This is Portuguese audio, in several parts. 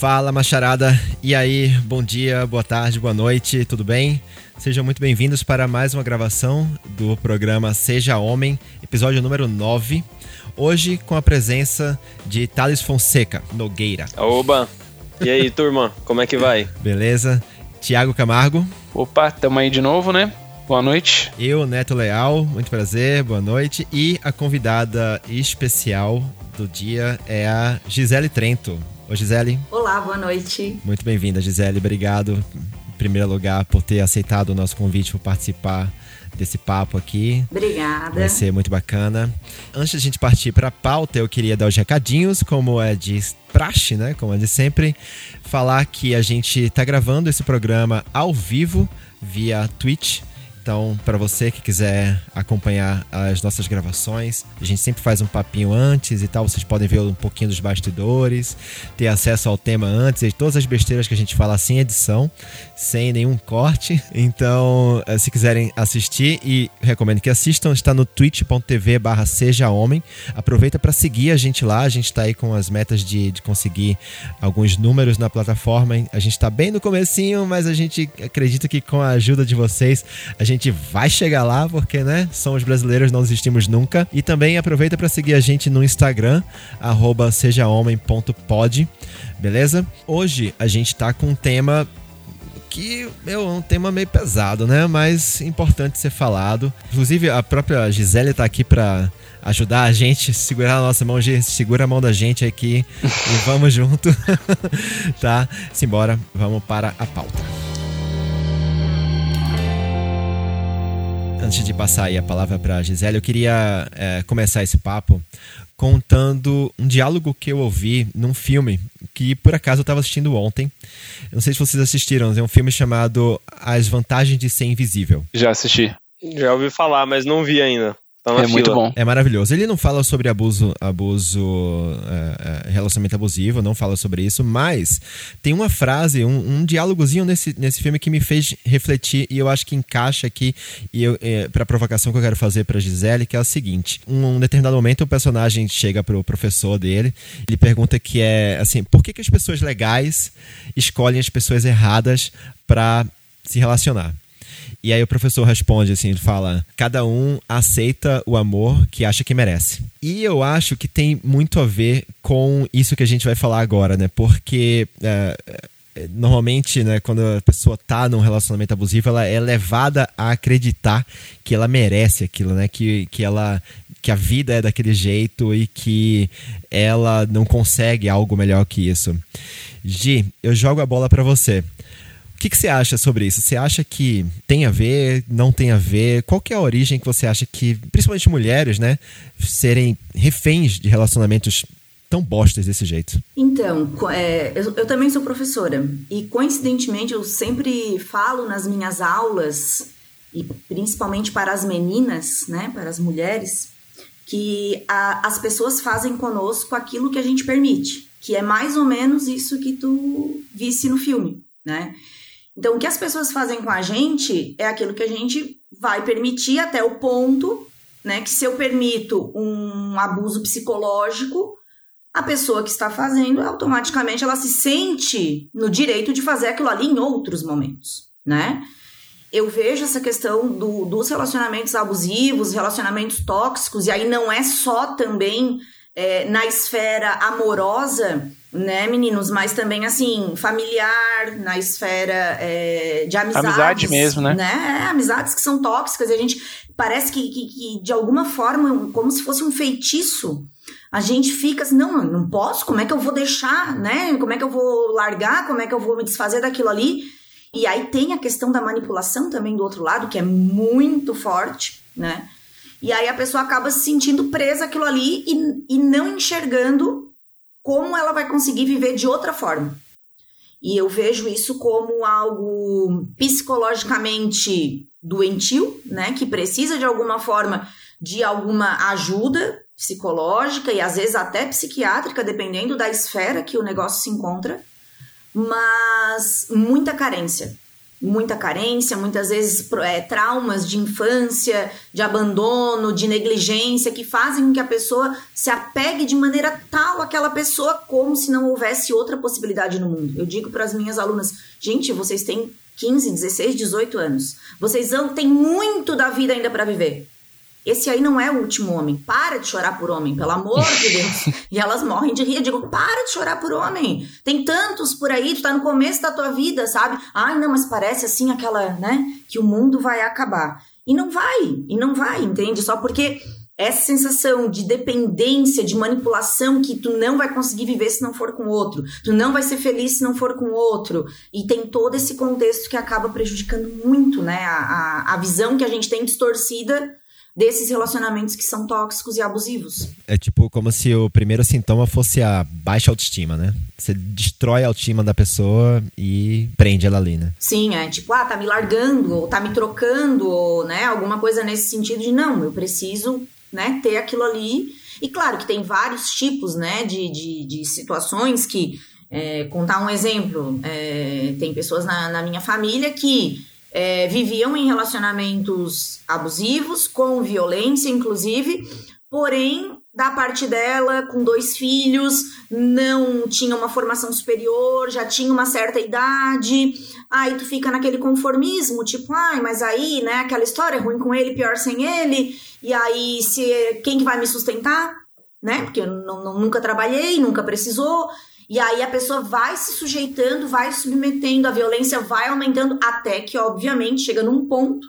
Fala, macharada. E aí, bom dia, boa tarde, boa noite, tudo bem? Sejam muito bem-vindos para mais uma gravação do programa Seja Homem, episódio número 9. Hoje com a presença de Thales Fonseca Nogueira. Oba! E aí, turma, como é que vai? Beleza? Tiago Camargo. Opa, tamo aí de novo, né? Boa noite. Eu, Neto Leal, muito prazer, boa noite. E a convidada especial do dia é a Gisele Trento. Oi, Gisele. Olá, boa noite. Muito bem-vinda, Gisele. Obrigado, em primeiro lugar, por ter aceitado o nosso convite por participar desse papo aqui. Obrigada. Vai ser muito bacana. Antes de a gente partir para a pauta, eu queria dar os recadinhos, como é de praxe, né? Como é de sempre, falar que a gente está gravando esse programa ao vivo via Twitch então, para você que quiser acompanhar as nossas gravações, a gente sempre faz um papinho antes e tal. Vocês podem ver um pouquinho dos bastidores, ter acesso ao tema antes e todas as besteiras que a gente fala sem edição, sem nenhum corte. Então, eh, se quiserem assistir e recomendo que assistam, está no twitch.tv/barra Seja Homem. Aproveita para seguir a gente lá. A gente está aí com as metas de, de conseguir alguns números na plataforma. A gente está bem no comecinho, mas a gente acredita que com a ajuda de vocês a gente vai chegar lá, porque, né, somos brasileiros, não desistimos nunca. E também aproveita para seguir a gente no Instagram, sejahomem.pod, beleza? Hoje a gente tá com um tema que é um tema meio pesado, né? Mas importante ser falado. Inclusive, a própria Gisele tá aqui para ajudar a gente, segurar a nossa mão, segura a mão da gente aqui e vamos junto, tá? Simbora, vamos para a pauta. Antes de passar aí a palavra para a Gisele, eu queria é, começar esse papo contando um diálogo que eu ouvi num filme que por acaso eu estava assistindo ontem. Eu não sei se vocês assistiram, é um filme chamado As Vantagens de Ser Invisível. Já assisti. Já ouvi falar, mas não vi ainda. Tá é fila. muito bom. É maravilhoso. Ele não fala sobre abuso, abuso, é, é, relacionamento abusivo, não fala sobre isso, mas tem uma frase, um, um diálogozinho nesse, nesse filme que me fez refletir e eu acho que encaixa aqui e eu, é, para a provocação que eu quero fazer para Gisele, que é o seguinte: um, um determinado momento o personagem chega pro professor dele, ele pergunta que é assim, por que, que as pessoas legais escolhem as pessoas erradas para se relacionar? E aí o professor responde assim, ele fala: "Cada um aceita o amor que acha que merece". E eu acho que tem muito a ver com isso que a gente vai falar agora, né? Porque é, é normalmente, né, quando a pessoa tá num relacionamento abusivo, ela é levada a acreditar que ela merece aquilo, né? Que, que ela que a vida é daquele jeito e que ela não consegue algo melhor que isso. Gi, eu jogo a bola para você que, que você acha sobre isso? Você acha que tem a ver, não tem a ver? Qual que é a origem que você acha que, principalmente mulheres, né, serem reféns de relacionamentos tão bostas desse jeito? Então, é, eu, eu, também sou professora e coincidentemente eu sempre falo nas minhas aulas e principalmente para as meninas, né, para as mulheres, que a, as pessoas fazem conosco aquilo que a gente permite, que é mais ou menos isso que tu visse no filme, né? Então, o que as pessoas fazem com a gente é aquilo que a gente vai permitir até o ponto, né, que se eu permito um abuso psicológico, a pessoa que está fazendo, automaticamente ela se sente no direito de fazer aquilo ali em outros momentos, né? Eu vejo essa questão do, dos relacionamentos abusivos, relacionamentos tóxicos, e aí não é só também é, na esfera amorosa, né, meninos? Mas também, assim, familiar, na esfera é, de amizades. Amizade mesmo, né? né? É, amizades que são tóxicas e a gente parece que, que, que, de alguma forma, como se fosse um feitiço, a gente fica assim, não, não posso, como é que eu vou deixar, né? Como é que eu vou largar, como é que eu vou me desfazer daquilo ali? E aí tem a questão da manipulação também do outro lado, que é muito forte, né? E aí a pessoa acaba se sentindo presa aquilo ali e, e não enxergando como ela vai conseguir viver de outra forma. E eu vejo isso como algo psicologicamente doentio, né, que precisa de alguma forma de alguma ajuda psicológica e às vezes até psiquiátrica, dependendo da esfera que o negócio se encontra, mas muita carência, muita carência, muitas vezes é, traumas de infância, de abandono, de negligência, que fazem com que a pessoa se apegue de maneira tal àquela pessoa como se não houvesse outra possibilidade no mundo. Eu digo para as minhas alunas, gente, vocês têm 15, 16, 18 anos. Vocês têm muito da vida ainda para viver. Esse aí não é o último homem. Para de chorar por homem, pelo amor de Deus. e elas morrem de rir. Eu digo, para de chorar por homem. Tem tantos por aí, tu tá no começo da tua vida, sabe? Ai, não, mas parece assim aquela, né? Que o mundo vai acabar. E não vai, e não vai, entende? Só porque essa sensação de dependência, de manipulação que tu não vai conseguir viver se não for com outro, tu não vai ser feliz se não for com outro, e tem todo esse contexto que acaba prejudicando muito, né, a, a, a visão que a gente tem distorcida desses relacionamentos que são tóxicos e abusivos. É tipo como se o primeiro sintoma fosse a baixa autoestima, né? Você destrói a autoestima da pessoa e prende ela ali, né? Sim, é tipo, ah, tá me largando, ou tá me trocando, ou, né, alguma coisa nesse sentido de não, eu preciso, né, ter aquilo ali. E claro que tem vários tipos, né, de, de, de situações que, é, contar um exemplo, é, tem pessoas na, na minha família que é, viviam em relacionamentos abusivos, com violência, inclusive, porém, da parte dela, com dois filhos, não tinha uma formação superior, já tinha uma certa idade, aí tu fica naquele conformismo, tipo, ai, mas aí, né, aquela história, é ruim com ele, pior sem ele, e aí, se quem que vai me sustentar? Né? Porque eu não, nunca trabalhei, nunca precisou, e aí a pessoa vai se sujeitando, vai submetendo, a violência vai aumentando, até que, obviamente, chega num ponto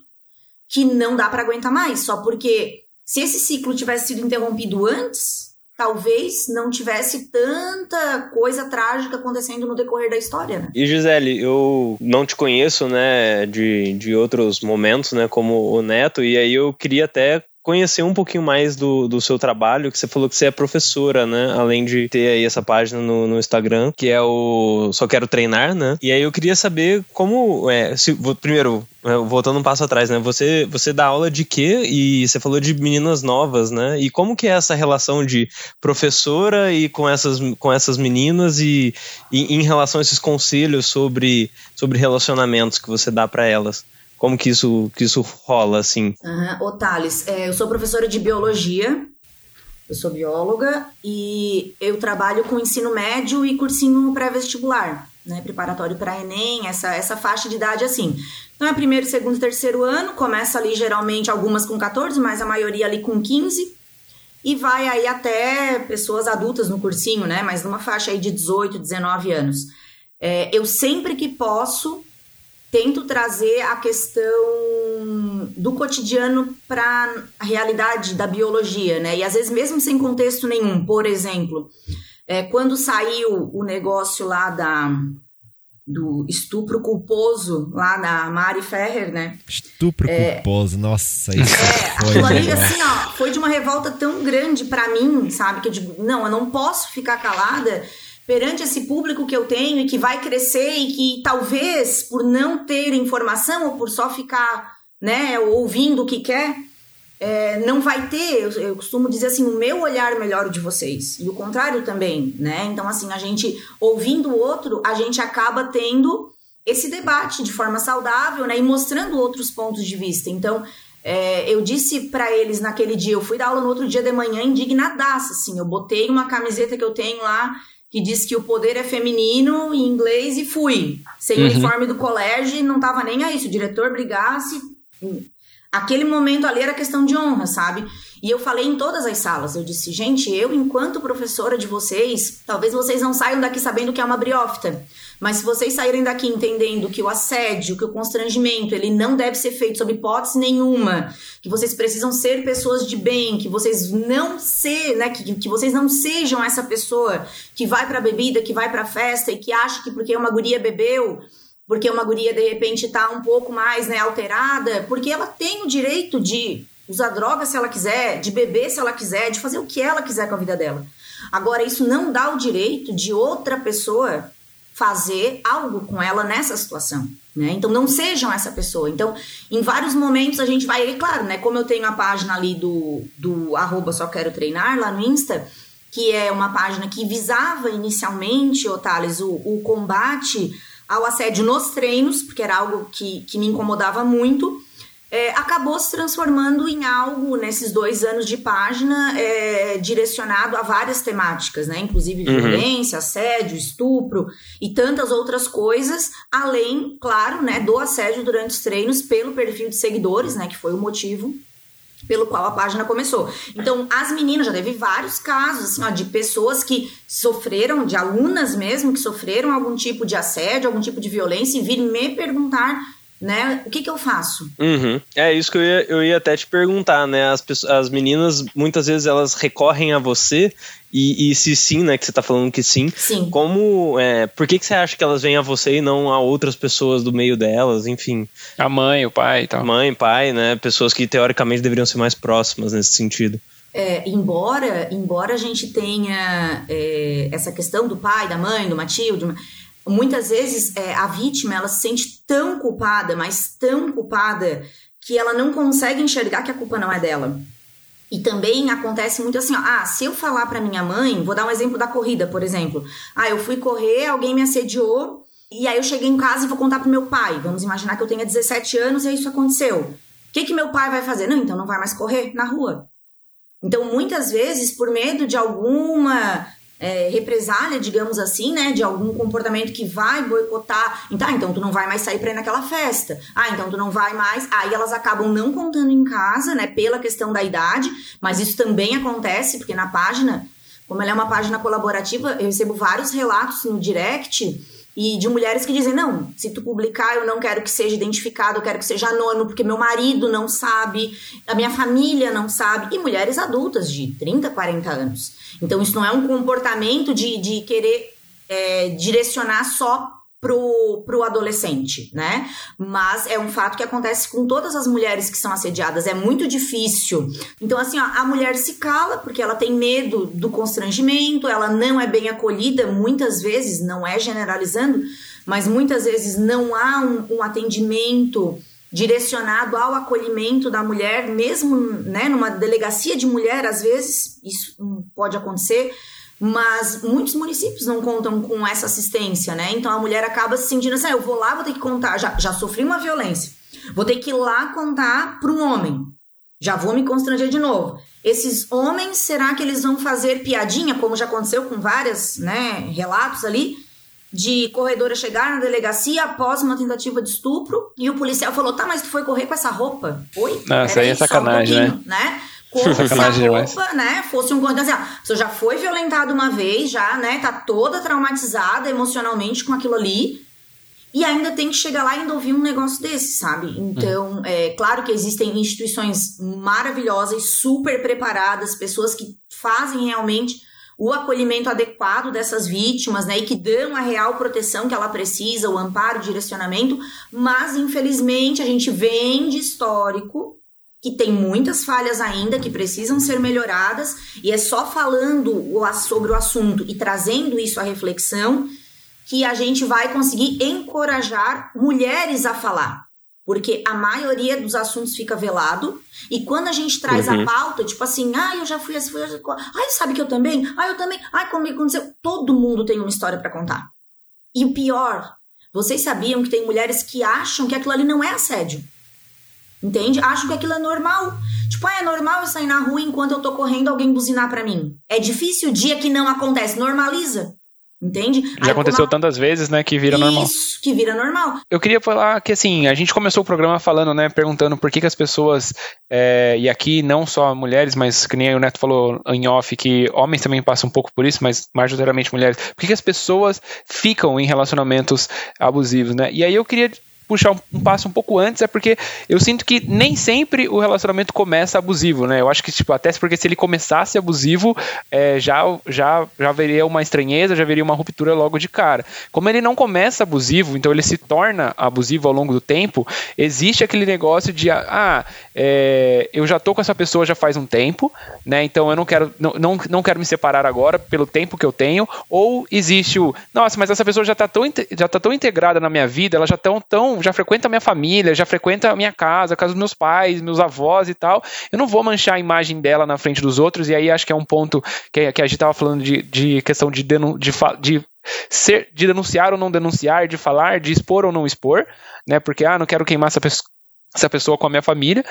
que não dá para aguentar mais. Só porque se esse ciclo tivesse sido interrompido antes, talvez não tivesse tanta coisa trágica acontecendo no decorrer da história, né? E Gisele, eu não te conheço, né, de, de outros momentos, né, como o Neto, e aí eu queria até conhecer um pouquinho mais do, do seu trabalho, que você falou que você é professora, né? Além de ter aí essa página no, no Instagram, que é o Só Quero Treinar, né? E aí eu queria saber como. É, se, primeiro, é, voltando um passo atrás, né? Você, você dá aula de quê? E você falou de meninas novas, né? E como que é essa relação de professora e com essas, com essas meninas e, e em relação a esses conselhos sobre, sobre relacionamentos que você dá para elas? Como que isso, que isso rola, assim? Uhum. Ô, Thales, é, eu sou professora de biologia, eu sou bióloga e eu trabalho com ensino médio e cursinho pré-vestibular, né? Preparatório para Enem, essa, essa faixa de idade assim. Então é primeiro, segundo, terceiro ano, começa ali geralmente algumas com 14, mas a maioria ali com 15. E vai aí até pessoas adultas no cursinho, né? Mas numa faixa aí de 18, 19 anos. É, eu sempre que posso tento trazer a questão do cotidiano para a realidade da biologia, né? E às vezes mesmo sem contexto nenhum. Por exemplo, é, quando saiu o negócio lá da do estupro culposo lá na Mari Ferrer, né? Estupro é, culposo, nossa, isso é, foi. Ali, assim, ó, foi de uma revolta tão grande para mim, sabe? Que eu digo, não, eu não posso ficar calada perante esse público que eu tenho e que vai crescer e que talvez por não ter informação ou por só ficar né, ouvindo o que quer, é, não vai ter, eu, eu, costumo dizer assim, o meu olhar melhor de vocês. E o contrário também, né? Então, assim, a gente, ouvindo o outro, a gente acaba tendo esse debate de forma saudável, né? E mostrando outros pontos de vista. Então, é, eu disse para eles naquele dia, eu fui dar aula no outro dia de manhã indignadaça, assim, eu botei uma camiseta que eu tenho lá que diz que o poder é feminino em inglês e fui. Sem uhum. uniforme do colégio, não tava nem aí. Se o diretor brigasse. Aquele momento ali era questão de honra, sabe? E eu falei em todas as salas. Eu disse, gente, eu, enquanto professora de vocês, talvez vocês não saiam daqui sabendo que é uma briófita. Mas se vocês saírem daqui entendendo que o assédio, que o constrangimento, ele não deve ser feito sob hipótese nenhuma, que vocês precisam ser pessoas de bem, que vocês não ser, né, que, que vocês não sejam essa pessoa que vai pra bebida, que vai pra festa e que acha que porque uma guria bebeu, porque uma guria de repente tá um pouco mais, né, alterada, porque ela tem o direito de usar droga se ela quiser, de beber se ela quiser, de fazer o que ela quiser com a vida dela. Agora, isso não dá o direito de outra pessoa fazer algo com ela nessa situação. Né? Então não sejam essa pessoa. Então, em vários momentos a gente vai, e claro, né? Como eu tenho a página ali do, do arroba só quero treinar lá no Insta, que é uma página que visava inicialmente, Otales, o, o combate ao assédio nos treinos, porque era algo que, que me incomodava muito, é, acabou se transformando em algo nesses dois anos de página é, direcionado a várias temáticas, né? Inclusive uhum. violência, assédio, estupro e tantas outras coisas, além, claro, né, do assédio durante os treinos pelo perfil de seguidores, né? Que foi o motivo pelo qual a página começou. Então, as meninas, já teve vários casos, assim, ó, de pessoas que sofreram, de alunas mesmo, que sofreram algum tipo de assédio, algum tipo de violência e vir me perguntar né? O que, que eu faço? Uhum. É isso que eu ia, eu ia até te perguntar, né? As, pessoas, as meninas, muitas vezes, elas recorrem a você e, e se sim, né? Que você tá falando que sim. Sim. Como, é, por que, que você acha que elas vêm a você e não a outras pessoas do meio delas, enfim? A mãe, o pai e tal. Mãe, pai, né? Pessoas que teoricamente deveriam ser mais próximas nesse sentido. É, embora, embora a gente tenha é, essa questão do pai, da mãe, do Matilde, muitas vezes é, a vítima ela se sente tão culpada, mas tão culpada que ela não consegue enxergar que a culpa não é dela. E também acontece muito assim, ó, ah, se eu falar para minha mãe, vou dar um exemplo da corrida, por exemplo. Ah, eu fui correr, alguém me assediou, e aí eu cheguei em casa e vou contar pro meu pai. Vamos imaginar que eu tenha 17 anos e isso aconteceu. O que que meu pai vai fazer? Não, então não vai mais correr na rua. Então, muitas vezes, por medo de alguma é, represália, digamos assim, né, de algum comportamento que vai boicotar. Então, ah, então tu não vai mais sair para ir naquela festa. Ah, então tu não vai mais. Aí elas acabam não contando em casa, né, pela questão da idade, mas isso também acontece porque na página, como ela é uma página colaborativa, eu recebo vários relatos no direct e de mulheres que dizem: não, se tu publicar, eu não quero que seja identificado, eu quero que seja anônimo, porque meu marido não sabe, a minha família não sabe. E mulheres adultas de 30, 40 anos. Então, isso não é um comportamento de, de querer é, direcionar só pro, pro adolescente, né? Mas é um fato que acontece com todas as mulheres que são assediadas, é muito difícil. Então, assim, ó, a mulher se cala porque ela tem medo do constrangimento, ela não é bem acolhida, muitas vezes, não é generalizando, mas muitas vezes não há um, um atendimento direcionado ao acolhimento da mulher, mesmo né, numa delegacia de mulher, às vezes, isso pode acontecer, mas muitos municípios não contam com essa assistência, né? Então a mulher acaba se sentindo assim: ah, eu vou lá, vou ter que contar, já, já sofri uma violência, vou ter que ir lá contar para um homem, já vou me constranger de novo. Esses homens, será que eles vão fazer piadinha, como já aconteceu com vários né, relatos ali, de corredora chegar na delegacia após uma tentativa de estupro e o policial falou: tá, mas tu foi correr com essa roupa? Oi? Nossa, aí é sacanagem, um né? né? Como se a roupa, né, fosse um então, assim, ó, você já foi violentado uma vez, já, né, tá toda traumatizada emocionalmente com aquilo ali, e ainda tem que chegar lá e ainda ouvir um negócio desse, sabe? Então, hum. é claro que existem instituições maravilhosas, super preparadas, pessoas que fazem realmente o acolhimento adequado dessas vítimas, né, e que dão a real proteção que ela precisa, o amparo, o direcionamento, mas infelizmente a gente vem de histórico que tem muitas falhas ainda que precisam ser melhoradas, e é só falando sobre o assunto e trazendo isso à reflexão que a gente vai conseguir encorajar mulheres a falar. Porque a maioria dos assuntos fica velado, e quando a gente traz uhum. a pauta, tipo assim, ah, eu já fui assim, fui assim, ai, sabe que eu também? Ah, eu também, ai, comigo aconteceu. Todo mundo tem uma história para contar. E o pior, vocês sabiam que tem mulheres que acham que aquilo ali não é assédio. Entende? Acho que aquilo é normal. Tipo, ah, é normal eu sair na rua enquanto eu tô correndo alguém buzinar para mim. É difícil o dia que não acontece. Normaliza. Entende? Já Aí, aconteceu tantas vezes, né, que vira Isso, normal. Isso, que vira normal. Eu queria falar que, assim, a gente começou o programa falando, né, perguntando por que, que as pessoas, é, e aqui não só mulheres, mas que nem o Neto falou em off, que homens também passam um pouco por isso, mas majoritariamente mulheres, por que, que as pessoas ficam em relacionamentos abusivos, né? E aí eu queria puxar um, um, passo um pouco antes, é porque eu sinto que nem sempre o relacionamento começa abusivo, né? Eu acho que, tipo, até porque se ele começasse abusivo, é, já, já, já haveria uma estranheza, já haveria uma ruptura logo de cara. Como ele não começa abusivo, então ele se torna abusivo ao longo do tempo, existe aquele negócio de, ah, é, eu já tô com essa pessoa já faz um tempo, né? Então eu não quero, não, não, não quero me separar agora pelo tempo que eu tenho, ou existe o, nossa, mas essa pessoa já tá tão, já tá tão integrada na minha vida, ela já tão, tão já frequenta a minha família, já frequenta a minha casa, a casa dos meus pais, meus avós e tal. Eu não vou manchar a imagem dela na frente dos outros, e aí acho que é um ponto que, que a gente estava falando de, de questão de, denu, de, de ser, de denunciar ou não denunciar, de falar, de expor ou não expor, né? Porque, ah, não quero queimar essa pessoa essa pessoa com a minha família,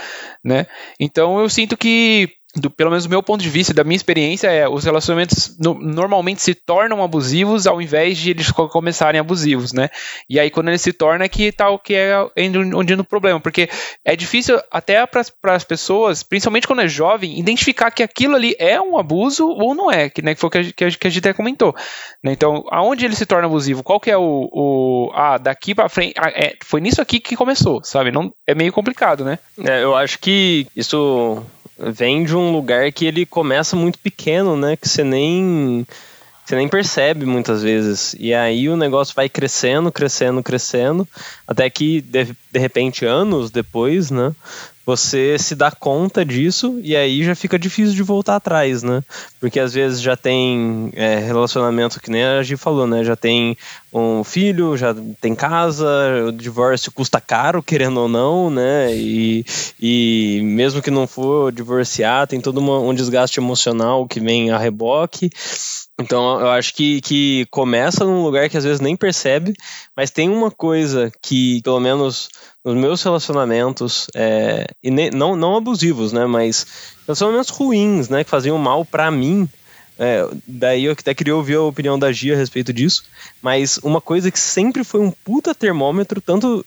né? Então eu sinto que do, pelo menos do meu ponto de vista, da minha experiência, é os relacionamentos no, normalmente se tornam abusivos ao invés de eles começarem abusivos, né? E aí quando ele se torna que tal que é onde no problema, porque é difícil até para as pessoas, principalmente quando é jovem, identificar que aquilo ali é um abuso ou não é, que, né, foi o que a, que a, que a gente até comentou. Né? Então, aonde ele se torna abusivo? Qual que é o, o ah, daqui para frente, ah, é, foi nisso aqui que começou, sabe? Não é meio complicado, né? É, eu acho que isso vem de um lugar que ele começa muito pequeno, né? Que você nem você nem percebe muitas vezes. E aí o negócio vai crescendo, crescendo, crescendo, até que de, de repente anos depois, né, você se dá conta disso e aí já fica difícil de voltar atrás, né? Porque às vezes já tem é, relacionamento que nem a Gi falou, né? Já tem um filho, já tem casa, o divórcio custa caro, querendo ou não, né? E, e mesmo que não for divorciar, tem todo uma, um desgaste emocional que vem a reboque. Então eu acho que, que começa num lugar que às vezes nem percebe, mas tem uma coisa que, pelo menos nos meus relacionamentos, é, e ne, não, não abusivos, né? Mas relacionamentos ruins, né? Que faziam mal para mim. É, daí eu até queria ouvir a opinião da Gia a respeito disso. Mas uma coisa que sempre foi um puta termômetro, tanto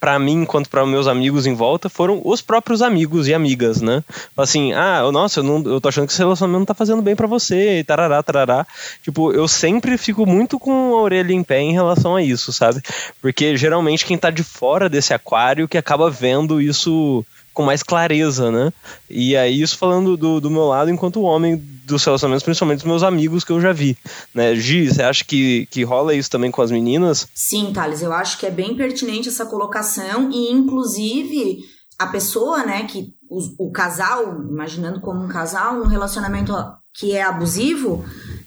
para mim quanto para meus amigos em volta foram os próprios amigos e amigas, né? Assim, ah, nossa, eu, não, eu tô achando que esse relacionamento não tá fazendo bem para você, e tarará, tarará. Tipo, eu sempre fico muito com a orelha em pé em relação a isso, sabe? Porque geralmente quem tá de fora desse aquário que acaba vendo isso com mais clareza, né? E aí, isso falando do, do meu lado enquanto homem dos relacionamentos, principalmente dos meus amigos que eu já vi, né? Gi, você acha que, que rola isso também com as meninas? Sim, Thales, eu acho que é bem pertinente essa colocação e, inclusive, a pessoa, né, que o, o casal, imaginando como um casal, um relacionamento que é abusivo,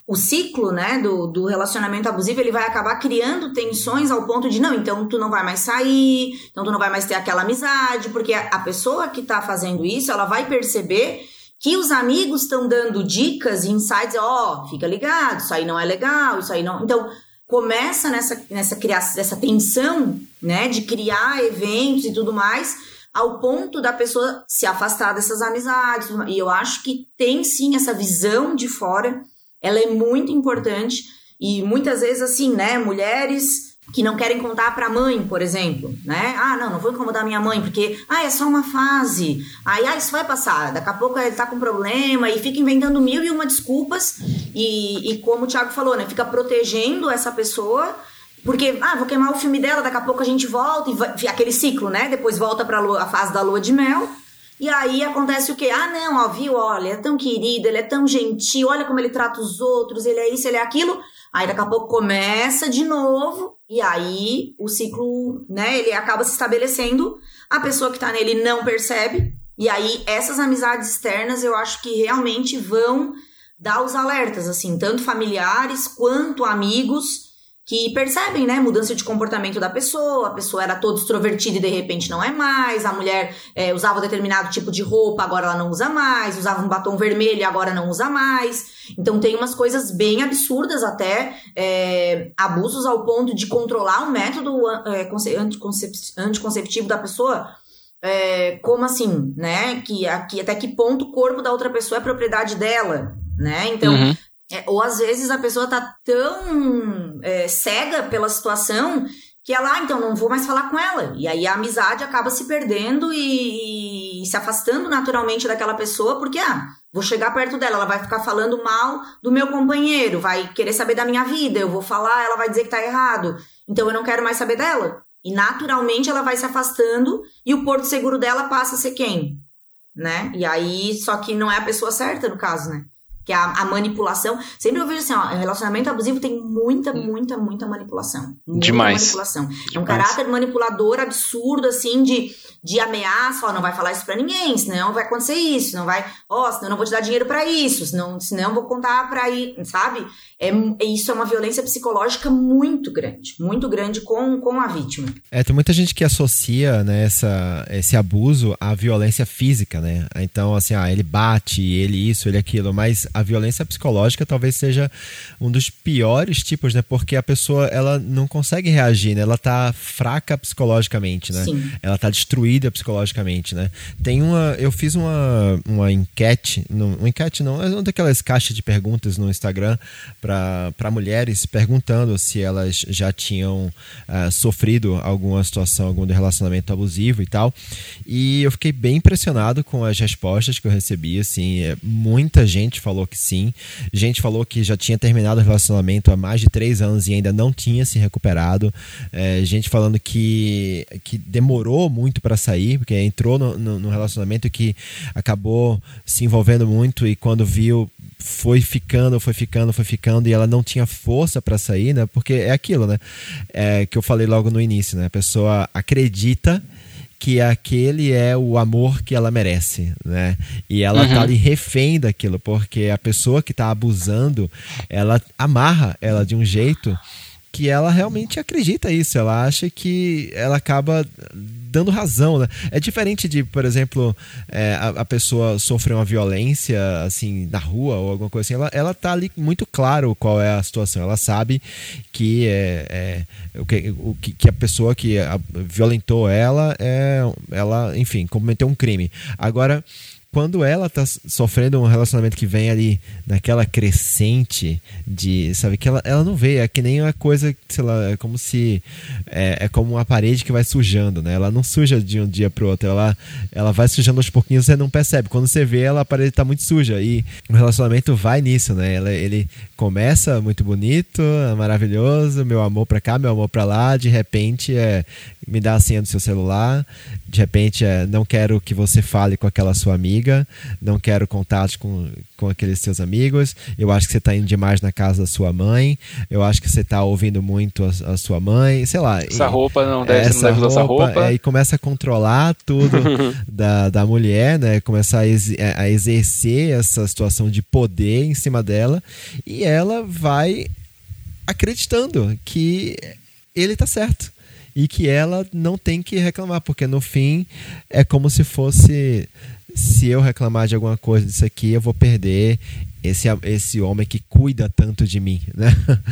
o ciclo, né, do, do relacionamento abusivo, ele vai acabar criando tensões ao ponto de, não, então tu não vai mais sair, então tu não vai mais ter aquela amizade, porque a, a pessoa que tá fazendo isso, ela vai perceber que os amigos estão dando dicas e insights, ó, oh, fica ligado, isso aí não é legal, isso aí não. Então, começa nessa, nessa criação, dessa tensão, né, de criar eventos e tudo mais, ao ponto da pessoa se afastar dessas amizades. E eu acho que tem sim essa visão de fora ela é muito importante e muitas vezes assim, né, mulheres que não querem contar para a mãe, por exemplo, né? Ah, não, não vou incomodar minha mãe porque ah, é só uma fase. Aí ah, isso vai passar. Daqui a pouco ele tá com problema e fica inventando mil e uma desculpas e, e como o Thiago falou, né, fica protegendo essa pessoa porque, ah, vou queimar o filme dela, daqui a pouco a gente volta e vai, aquele ciclo, né? Depois volta para a fase da lua de mel. E aí acontece o quê? Ah, não, ó, viu? Olha, é tão querido, ele é tão gentil, olha como ele trata os outros, ele é isso, ele é aquilo. Aí daqui a pouco começa de novo, e aí o ciclo, né, ele acaba se estabelecendo. A pessoa que tá nele não percebe, e aí essas amizades externas eu acho que realmente vão dar os alertas, assim, tanto familiares quanto amigos que percebem, né, mudança de comportamento da pessoa, a pessoa era toda extrovertida e de repente não é mais, a mulher é, usava determinado tipo de roupa, agora ela não usa mais, usava um batom vermelho e agora não usa mais. Então tem umas coisas bem absurdas até, é, abusos ao ponto de controlar o método é, anticonceptivo da pessoa. Como assim, né? Que, que até que ponto o corpo da outra pessoa é propriedade dela, né? Então, uhum. É, ou às vezes a pessoa tá tão é, cega pela situação que ela, ah, então não vou mais falar com ela. E aí a amizade acaba se perdendo e, e, se afastando naturalmente daquela pessoa, porque, ah, vou chegar perto dela, ela vai ficar falando mal do meu companheiro, vai querer saber da minha vida, eu vou falar, ela vai dizer que tá errado. Então eu não quero mais saber dela. E naturalmente ela vai se afastando e o porto seguro dela passa a ser quem? Né? E aí, só que não é a pessoa certa no caso, né? Que é a, a, manipulação. Sempre eu vejo assim, ó, relacionamento abusivo tem muita, muita, muita manipulação. Muita Demais. manipulação. É um caráter manipulador absurdo, assim, de, de ameaça, ó, não vai falar isso pra ninguém, senão vai acontecer isso, não vai, ó, senão eu não vou te dar dinheiro para isso, senão, senão eu vou contar pra ir, sabe? É, isso é uma violência psicológica muito grande, muito grande com, com a vítima. É, tem muita gente que associa, né, essa, esse abuso à violência física, né? Então, assim, ah, ele bate, ele isso, ele aquilo, mas a violência psicológica talvez seja um dos piores tipos, né? Porque a pessoa ela não consegue reagir, né? Ela tá fraca psicologicamente, né? Sim. Ela tá destruída psicologicamente, né? Tem uma, eu fiz uma, uma enquete, não, uma enquete não, é uma daquelas caixas de perguntas no Instagram para mulheres perguntando se elas já tinham uh, sofrido alguma situação, algum relacionamento abusivo e tal. E eu fiquei bem impressionado com as respostas que eu recebi, assim, é, muita gente falou falou que sim. Gente falou que já tinha terminado o relacionamento há mais de três anos e ainda não tinha se recuperado. É, gente falando que, que demorou muito para sair, porque entrou no, no, no relacionamento que acabou se envolvendo muito e quando viu foi ficando, foi ficando, foi ficando e ela não tinha força para sair, né? Porque é aquilo, né? É, que eu falei logo no início, né? A pessoa acredita que aquele é o amor que ela merece, né? E ela tá uhum. tá ali refém daquilo, porque a pessoa que tá abusando, ela amarra ela de um jeito que ela realmente acredita isso, ela acha que ela acaba dando razão, né? É diferente de, por exemplo, é, a, a, pessoa sofrer uma violência, assim, na rua ou alguma coisa assim, ela, ela tá ali muito claro qual é a situação, ela sabe que é, é o, que, o que a pessoa que violentou ela, é, ela, enfim, cometeu um crime. Agora, quando ela tá sofrendo um relacionamento que vem ali naquela crescente de, sabe, que ela, ela não vê, é que nem uma coisa, sei lá, é como se, é, é como uma parede que vai sujando, né? Ela não suja de um dia pro outro, ela, ela vai sujando aos pouquinhos, você não percebe. Quando você vê, ela, a parede tá muito suja e o relacionamento vai nisso, né? Ela, ele começa muito bonito, maravilhoso, meu amor pra cá, meu amor pra lá, de repente é, me dá a senha do seu celular, de repente é, não quero que você fale com aquela sua amiga, não quero contato com, com aqueles seus amigos, eu acho que você está indo demais na casa da sua mãe, eu acho que você está ouvindo muito a, a, sua mãe, sei lá. Essa e, roupa não deve, essa não deve roupa, essa roupa. É, e começa a controlar tudo da, da mulher, né? Começa a, ex, a exercer essa situação de poder em cima dela e ela vai acreditando que ele está certo e que ela não tem que reclamar, porque no fim é como se fosse se eu reclamar de alguma coisa disso aqui, eu vou perder esse, esse homem que cuida tanto de mim, né?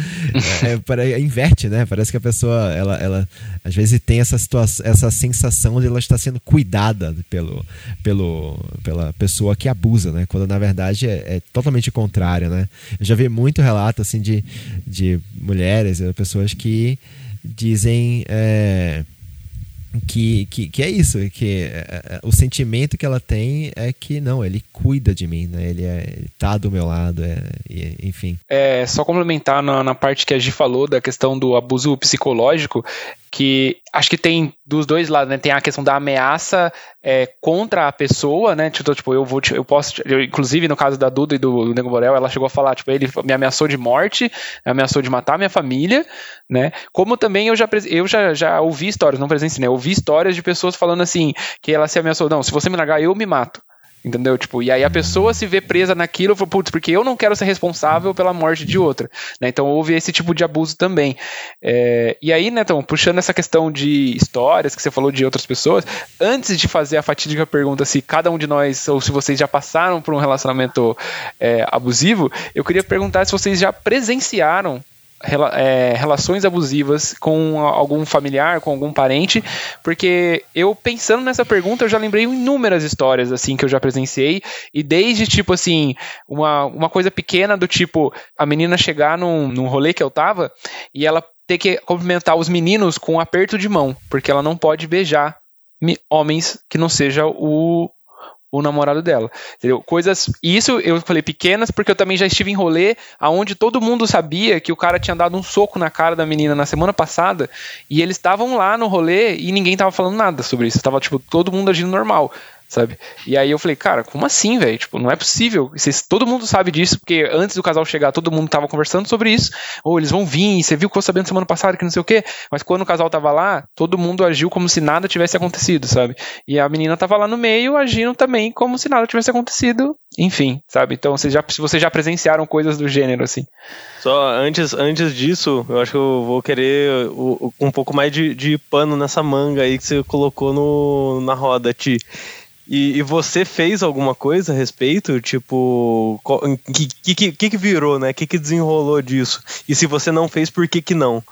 É, é, inverte, né? Parece que a pessoa, ela, ela às vezes tem essa situação, essa sensação de ela estar sendo cuidada pelo, pelo, pela pessoa que abusa, né? Quando na verdade é, é totalmente o contrário, né? Eu já vi muito relato assim de, de mulheres, pessoas que dizem é, que, que, que é isso, que é, é, o sentimento que ela tem é que não, ele cuida de mim, né? Ele, é, ele tá do meu lado, é, enfim. É, só complementar na, na parte que a Gi falou da questão do abuso psicológico, que acho que tem dos dois lados, né? Tem a questão da ameaça é, contra a pessoa, né? Tipo, tipo eu vou, eu posso, eu, inclusive no caso da Duda e do, do Nego Borel, ela chegou a falar, tipo, ele me ameaçou de morte, me ameaçou de matar minha família, né? Como também eu já, eu já, já ouvi histórias, não presenciei, né? Eu ouvi histórias de pessoas falando assim, que ela se ameaçou, não, se você me largar, eu me mato. Entendeu? Tipo, e aí a pessoa se vê presa naquilo, fala, putz, porque eu não quero ser responsável pela morte de outra. Né? Então houve esse tipo de abuso também. É, e aí, né, então, puxando essa questão de histórias que você falou de outras pessoas, antes de fazer a fatídica pergunta se cada um de nós, ou se vocês já passaram por um relacionamento é, abusivo, eu queria perguntar se vocês já presenciaram é, relações abusivas com algum familiar, com algum parente, porque eu pensando nessa pergunta, eu já lembrei inúmeras histórias assim que eu já presenciei, e desde tipo assim, uma, uma coisa pequena do tipo, a menina chegar num, num rolê que eu tava e ela ter que cumprimentar os meninos com um aperto de mão, porque ela não pode beijar homens que não seja o, o namorado dela. Entendeu? Coisas. Isso eu falei pequenas, porque eu também já estive em rolê aonde todo mundo sabia que o cara tinha dado um soco na cara da menina na semana passada. E eles estavam lá no rolê e ninguém tava falando nada sobre isso. Tava, tipo, todo mundo agindo normal. Sabe? E aí eu falei, cara, como assim, velho? Tipo, não é possível. Vocês, todo mundo sabe disso, porque antes do casal chegar, todo mundo tava conversando sobre isso. Ou eles vão vir, você viu que eu sabendo semana passada que não sei o quê. Mas quando o casal tava lá, todo mundo agiu como se nada tivesse acontecido, sabe? E a menina tava lá no meio, agindo também como se nada tivesse acontecido. Enfim, sabe? Então, vocês já, vocês já presenciaram coisas do gênero, assim. Só antes, antes disso, eu acho que eu vou querer um pouco mais de, de pano nessa manga aí que você colocou no, na roda, Ti. E, e, você fez alguma coisa a respeito? Tipo, o que, que, que, virou, né? O que, que desenrolou disso? E se você não fez, por que, que não?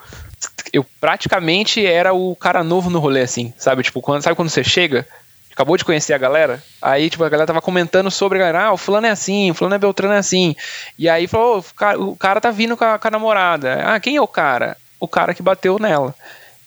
Eu praticamente era o cara novo no rolê, assim, sabe? Tipo, quando, sabe quando você chega, acabou de conhecer a galera, aí, tipo, a galera tava comentando sobre ah, o fulano é assim, o fulano é Beltrano é assim. E aí falou, o, cara, o cara tá vindo com a, com a namorada. Ah, quem é o cara? O cara que bateu nela.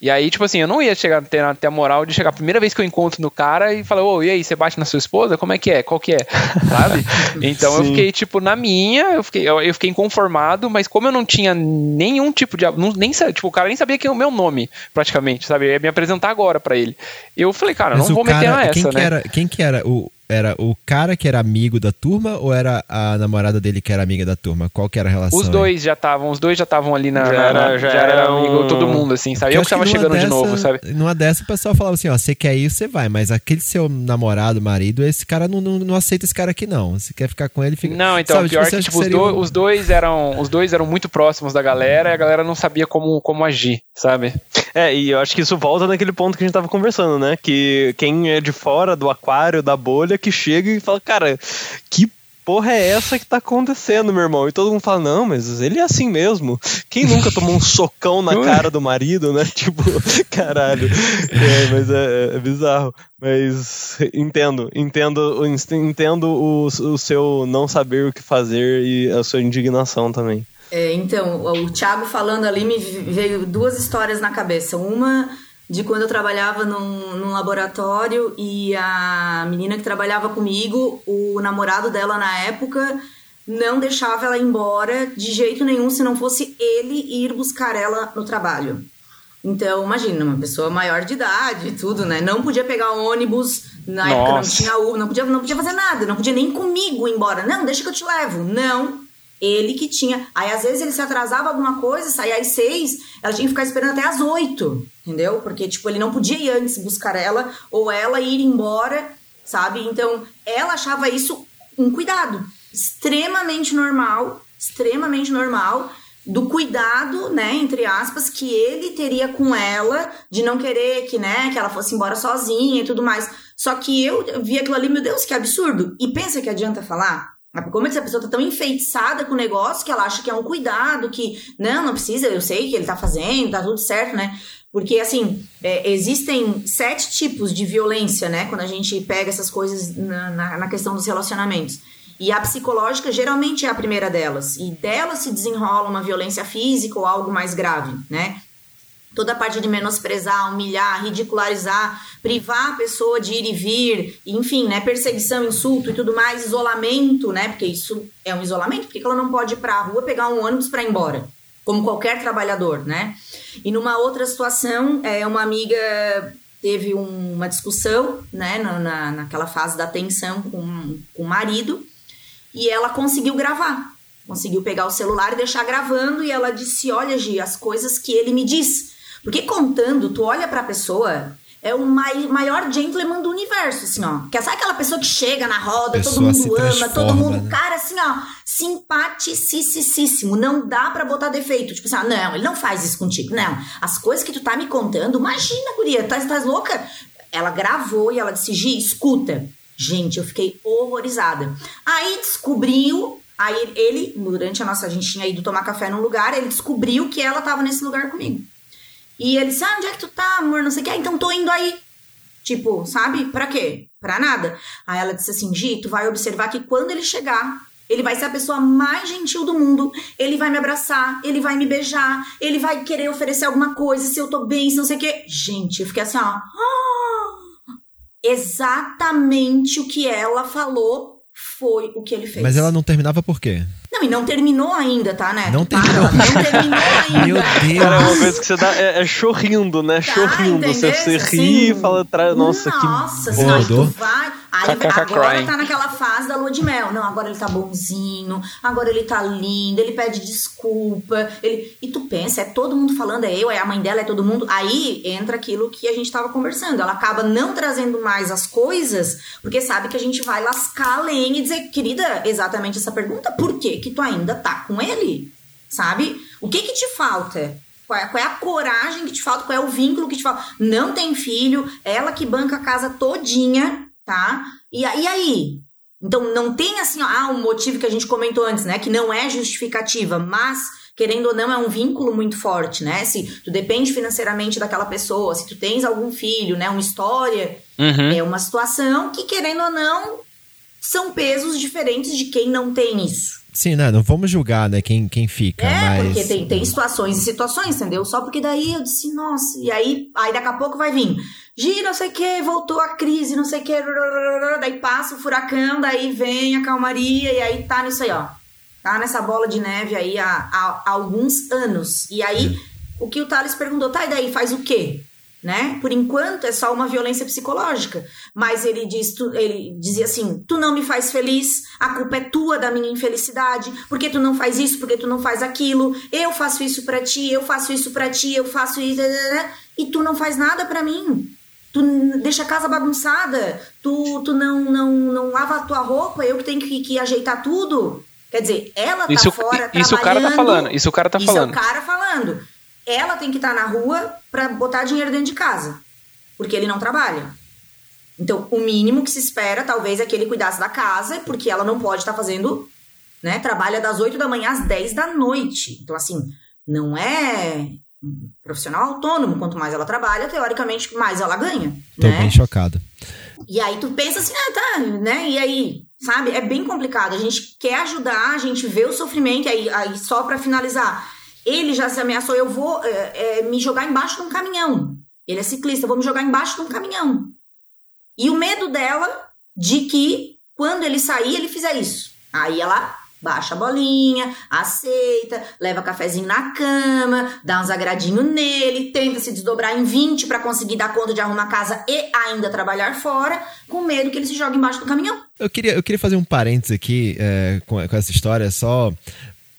E aí, tipo assim, eu não ia chegar ter, ter a moral de chegar a primeira vez que eu encontro no cara e falar, ô, oh, e aí, você bate na sua esposa? Como é que é? Qual que é? Sabe? Então Sim. eu fiquei, tipo, na minha, eu fiquei, eu, eu, fiquei inconformado, mas como eu não tinha nenhum tipo de. Não, nem, tipo, o cara nem sabia que é o meu nome, praticamente, sabe? Eu ia me apresentar agora para ele. Eu falei, cara, mas não vou cara, meter a essa, quem né? Que era, quem que era o, era o cara que era amigo da turma ou era a namorada dele que era amiga da turma? Qual que era a relação? Os dois aí? já estavam, os dois já estavam ali na. Já era, já, já era amigo, um... todo mundo, assim, sabe? eu que tava chegando dessa, de novo, sabe? Numa dessa o pessoal falava assim: ó, você quer ir, você vai, mas aquele seu namorado, marido, esse cara não, não, não aceita esse cara aqui, não. Você quer ficar com ele, fica. Não, então, sabe, pior tipo, que, tipo, que os, do, os, dois eram. Os dois eram muito próximos da galera e a galera não sabia como, como agir, sabe? É, e eu acho que isso volta naquele ponto que a gente tava conversando, né? Que quem é de fora do aquário, da bolha, que chega e fala, cara, que porra é essa que tá acontecendo, meu irmão? E todo mundo fala, não, mas ele é assim mesmo. Quem nunca tomou um socão na cara do marido, né? Tipo, caralho. É, mas é, é, bizarro. Mas entendo, entendo, entendo o, o seu não saber o que fazer e a sua indignação também. É, então, o Thiago falando ali me veio duas histórias na cabeça. Uma de quando eu trabalhava num, num, laboratório e a menina que trabalhava comigo, o namorado dela na época, não deixava ela ir embora de jeito nenhum se não fosse ele ir buscar ela no trabalho. Então, imagina, uma pessoa maior de idade e tudo, né? Não podia pegar ônibus, na Nossa. época não tinha Uber, não podia, não podia fazer nada, não podia nem comigo ir embora. Não, deixa que eu te levo. Não, ele que tinha. Aí às vezes ele se atrasava alguma coisa, saía às seis, ela tinha que ficar esperando até às oito, entendeu? Porque, tipo, ele não podia ir antes buscar ela, ou ela ir embora, sabe? Então, ela achava isso um cuidado extremamente normal, extremamente normal do cuidado, né, entre aspas, que ele teria com ela, de não querer que, né, que ela fosse embora sozinha e tudo mais. Só que eu vi aquilo ali, meu Deus, que absurdo. E pensa que adianta falar? Como essa pessoa tá tão enfeitiçada com o negócio que ela acha que é um cuidado, que não, não precisa, eu sei que ele tá fazendo, tá tudo certo, né? Porque, assim, é, existem sete tipos de violência, né? Quando a gente pega essas coisas na, na, na questão dos relacionamentos. E a psicológica geralmente é a primeira delas. E dela se desenrola uma violência física ou algo mais grave, né? Toda a parte de menosprezar, humilhar, ridicularizar, privar a pessoa de ir e vir, enfim, né, perseguição, insulto e tudo mais, isolamento, né, porque isso é um isolamento, porque ela não pode ir para a rua pegar um ônibus para ir embora, como qualquer trabalhador, né? E numa outra situação, é uma amiga teve um, uma discussão, né, na, na, naquela fase da tensão com, com o marido, e ela conseguiu gravar. Conseguiu pegar o celular e deixar gravando, e ela disse: Olha, Gi, as coisas que ele me diz porque contando, tu olha pra pessoa, é o maior gentleman do universo, assim, ó. Que é, sabe aquela pessoa que chega na roda, todo mundo ama, todo mundo, né? cara, assim, ó, simpaticíssimo. Não dá para botar defeito. Tipo assim, ah, não, ele não faz isso contigo. Não. As coisas que tu tá me contando, imagina, guria, tá, tá louca? Ela gravou e ela disse, Gi, escuta. Gente, eu fiquei horrorizada. Aí descobriu Aí ele, durante a nossa, a gente tinha ido tomar café num lugar, ele descobriu que ela tava nesse lugar comigo. E ele disse: Ah, onde é que tu tá, amor? Não sei o que. Ah, então tô indo aí. Tipo, sabe? Pra quê? Pra nada. Aí ela disse assim: Gi, tu vai observar que quando ele chegar, ele vai ser a pessoa mais gentil do mundo. Ele vai me abraçar, ele vai me beijar, ele vai querer oferecer alguma coisa, se eu tô bem, se não sei o quê. Gente, eu fiquei assim, ó. exatamente o que ela falou foi o que ele fez. Mas ela não terminava por quê? Não, e não terminou ainda, tá, né? Não terminou. Para, não terminou ainda. Meu Deus. Cara, é uma coisa que você dá é, é chorrindo, né? Tá, chorrindo. Você, você ri e fala, nossa, nossa que Nossa, tu vai... Aí agora tá naquela fase da lua de mel. Não, agora ele tá bonzinho, agora ele tá lindo, ele pede desculpa. Ele... E tu pensa, é todo mundo falando, é eu, é a mãe dela, é todo mundo. Aí entra aquilo que a gente tava conversando. Ela acaba não trazendo mais as coisas, porque sabe que a gente vai lascar a lenha e dizer, querida, exatamente essa pergunta, por que que tu ainda tá com ele? Sabe? O que que te falta? Qual é, qual é, a coragem que te falta? Qual é o vínculo que te falta? Não tem filho, ela que banca a casa todinha, tá? E, e aí? Então, não tem assim, ah, um motivo que a gente comentou antes, né? Que não é justificativa, mas, querendo ou não, é um vínculo muito forte, né? Se tu depende financeiramente daquela pessoa, se tu tens algum filho, né? Uma história, uhum. é uma situação que, querendo ou não, são pesos diferentes de quem não tem isso. Sim, não, não vamos julgar, né, quem, quem fica, é, mas... porque tem, tem situações e situações, entendeu? Só porque daí eu disse, nossa, e aí, aí daqui a pouco vai vir, gira, não sei o que, voltou a crise, não sei o que, daí passa o furacão, daí vem a calmaria, e aí tá nisso aí, ó. Tá nessa bola de neve aí há, há, há alguns anos. E aí, o que o Thales perguntou, tá, e daí faz o quê? Né? Por enquanto é só uma violência psicológica, mas ele diz, tu, ele dizia assim: "Tu não me faz feliz, a culpa é tua da minha infelicidade, porque tu não faz isso, porque tu não faz aquilo, eu faço isso para ti, eu faço isso para ti, eu faço isso, e tu não faz nada para mim. Tu deixa a casa bagunçada, tu, tu não, não, não lava a tua roupa, eu que tenho que, que ajeitar tudo. Quer dizer, ela tá isso, fora isso trabalhando. Isso o cara tá falando, isso o cara tá isso falando. Isso é o cara falando ela tem que estar na rua para botar dinheiro dentro de casa, porque ele não trabalha. Então, o mínimo que se espera, talvez, é que ele cuidasse da casa, porque ela não pode estar fazendo, né? Trabalha das 8 da manhã às 10 da noite. Então, assim, não é um profissional autônomo. Quanto mais ela trabalha, teoricamente, mais ela ganha. Tô né? bem chocado. E aí tu pensa assim, ah, tá, né? E aí, sabe? É bem complicado. A gente quer ajudar, a gente vê o sofrimento, aí, aí só para finalizar ele já se ameaçou, eu vou é, é, me jogar embaixo de um caminhão. Ele é ciclista, eu vou me jogar embaixo de um caminhão. E o medo dela de que quando ele sair, ele fizer isso. Aí ela baixa a bolinha, aceita, leva cafezinho na cama, dá uns agradinhos nele, tenta se desdobrar em 20 para conseguir dar conta de arrumar casa e ainda trabalhar fora, com medo que ele se jogue embaixo do caminhão. Eu queria, eu queria fazer um parênteses aqui é, com, com essa história, só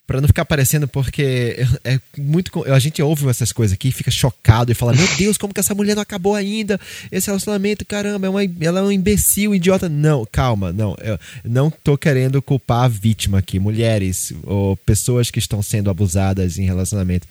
para não ficar parecendo, porque é muito. A gente ouve essas coisas aqui, fica chocado e fala: Meu Deus, como que essa mulher não acabou ainda? Esse relacionamento, caramba, é uma, ela é um imbecil, idiota. Não, calma, não. Eu não tô querendo culpar a vítima aqui, mulheres ou pessoas que estão sendo abusadas em relacionamento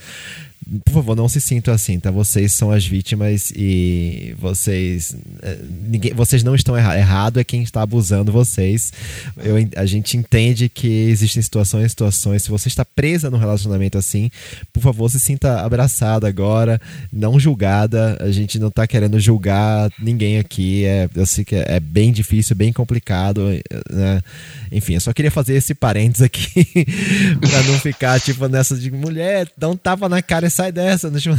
por favor, não se sintam assim, tá? Vocês são as vítimas e vocês. Eh, ninguém, vocês não estão errados. Errado é quem está abusando vocês. Eu, a gente entende que existem situações situações. Se você está presa num relacionamento assim, por favor, se sinta abraçada agora, não julgada. A gente não está querendo julgar ninguém aqui. É, eu sei que é, é bem difícil, bem complicado, né? Enfim, eu só queria fazer esse parênteses aqui para não ficar tipo nessa de mulher, dá um tapa na cara sai dessa. Deixa eu...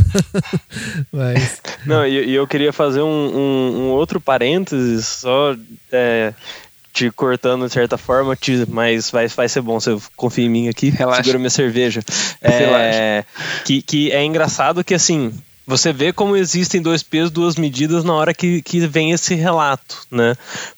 Mas... Não, e, e, eu queria fazer um, um, um outro parênteses, só é, te cortando de certa forma, te, mas vai, vai ser bom, você confia em mim aqui, Relaxa. segura minha cerveja. É, que, que é engraçado que assim você vê como existem dois pesos, duas medidas na hora que, que vem esse relato, né?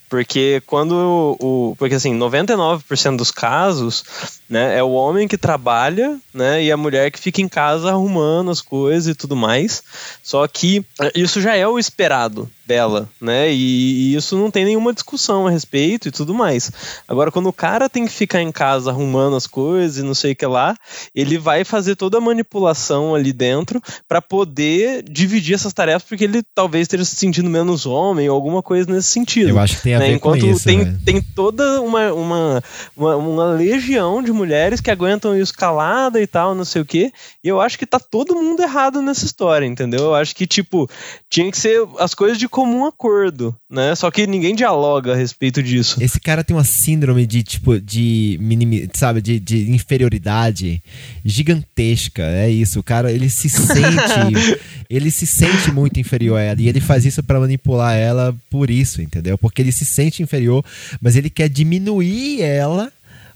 Porque quando o. Porque assim, 99% dos casos, né, é o homem que trabalha, né, e a mulher que fica em casa arrumando as coisas e tudo mais. Só que isso já é o esperado dela, né? E, e isso não tem nenhuma discussão a respeito e tudo mais. Agora, quando o cara tem que ficar em casa arrumando as coisas e não sei o que lá, ele vai fazer toda a manipulação ali dentro para poder dividir essas tarefas, porque ele talvez esteja se sentindo menos homem ou alguma coisa nesse sentido. Eu acho que tem a né? ver Enquanto com isso, tem, né? tem toda uma, uma, uma, uma, legião de mulheres que aguentam isso calada e tal, não sei o quê. E eu acho que tá todo mundo errado nessa história, entendeu? Eu acho que, tipo, tinha que ser as coisas de comum acordo, né? Só que ninguém dialoga a respeito disso. Esse cara tem uma síndrome de, tipo, de minimi, sabe, de, de inferioridade gigantesca. É isso. O cara, ele se sente. ele se sente muito inferior a ela. E ele faz isso para manipular ela por isso, entendeu? Porque ele se sente inferior, mas ele quer diminuir ela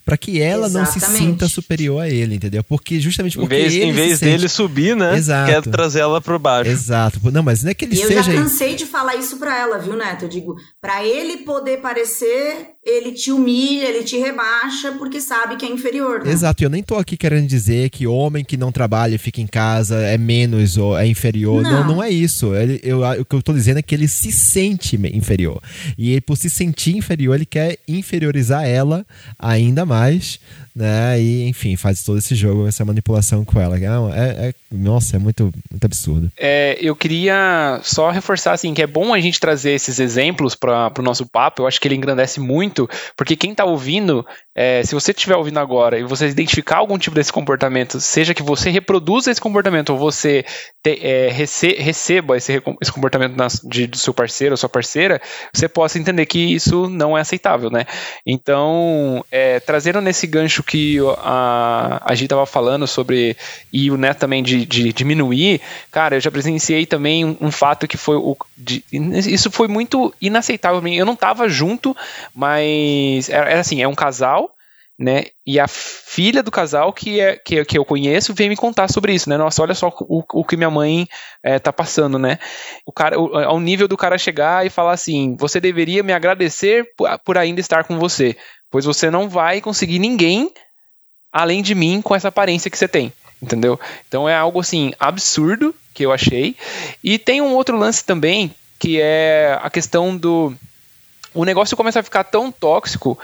para que ela Exatamente. não se sinta superior a ele, entendeu? Porque justamente porque em vez, em vez dele sente... subir, né? Exato. Quer trazer ela para baixo. Exato. Não, mas não é que ele e seja. Eu já cansei de falar isso para ela, viu, Neto? Eu digo, para ele poder parecer, ele te humilha, ele te rebaixa porque sabe que é inferior. Né? Exato. Eu nem tô aqui querendo dizer que homem que não trabalha e fica em casa é menos ou é inferior. Não, não, não é isso. Ele, eu, o que eu tô dizendo é que ele se sente inferior. E ele, por se sentir inferior, ele quer inferiorizar ela ainda mais né? E, enfim, faz todo esse jogo, essa manipulação com ela. É, é nossa, é muito, muito absurdo. É, eu queria só reforçar, assim, que é bom a gente trazer esses exemplos para o nosso papo. Eu acho que ele engrandece muito, porque quem está ouvindo, é, se você estiver ouvindo agora e você identificar algum tipo desse comportamento, seja que você reproduza esse comportamento ou você te, é, rece, receba esse, esse comportamento nas, de, do seu parceiro ou sua parceira, você possa entender que isso não é aceitável, né? Então, é, trazendo nesse gancho que a, a gente estava falando sobre, e o Neto também de, de, diminuir, cara, eu já presenciei também um, um fato que foi o. De, isso foi muito inaceitável. Eu não estava junto, mas era, era assim: é um casal né? E a filha do casal que, é, que, que eu conheço vem me contar sobre isso, né? Nossa, olha só o, o que minha mãe é, tá passando, né? O cara, o, ao nível do cara chegar e falar assim: você deveria me agradecer por, por ainda estar com você pois você não vai conseguir ninguém além de mim com essa aparência que você tem, entendeu? Então é algo assim absurdo que eu achei. E tem um outro lance também que é a questão do o negócio começa a ficar tão tóxico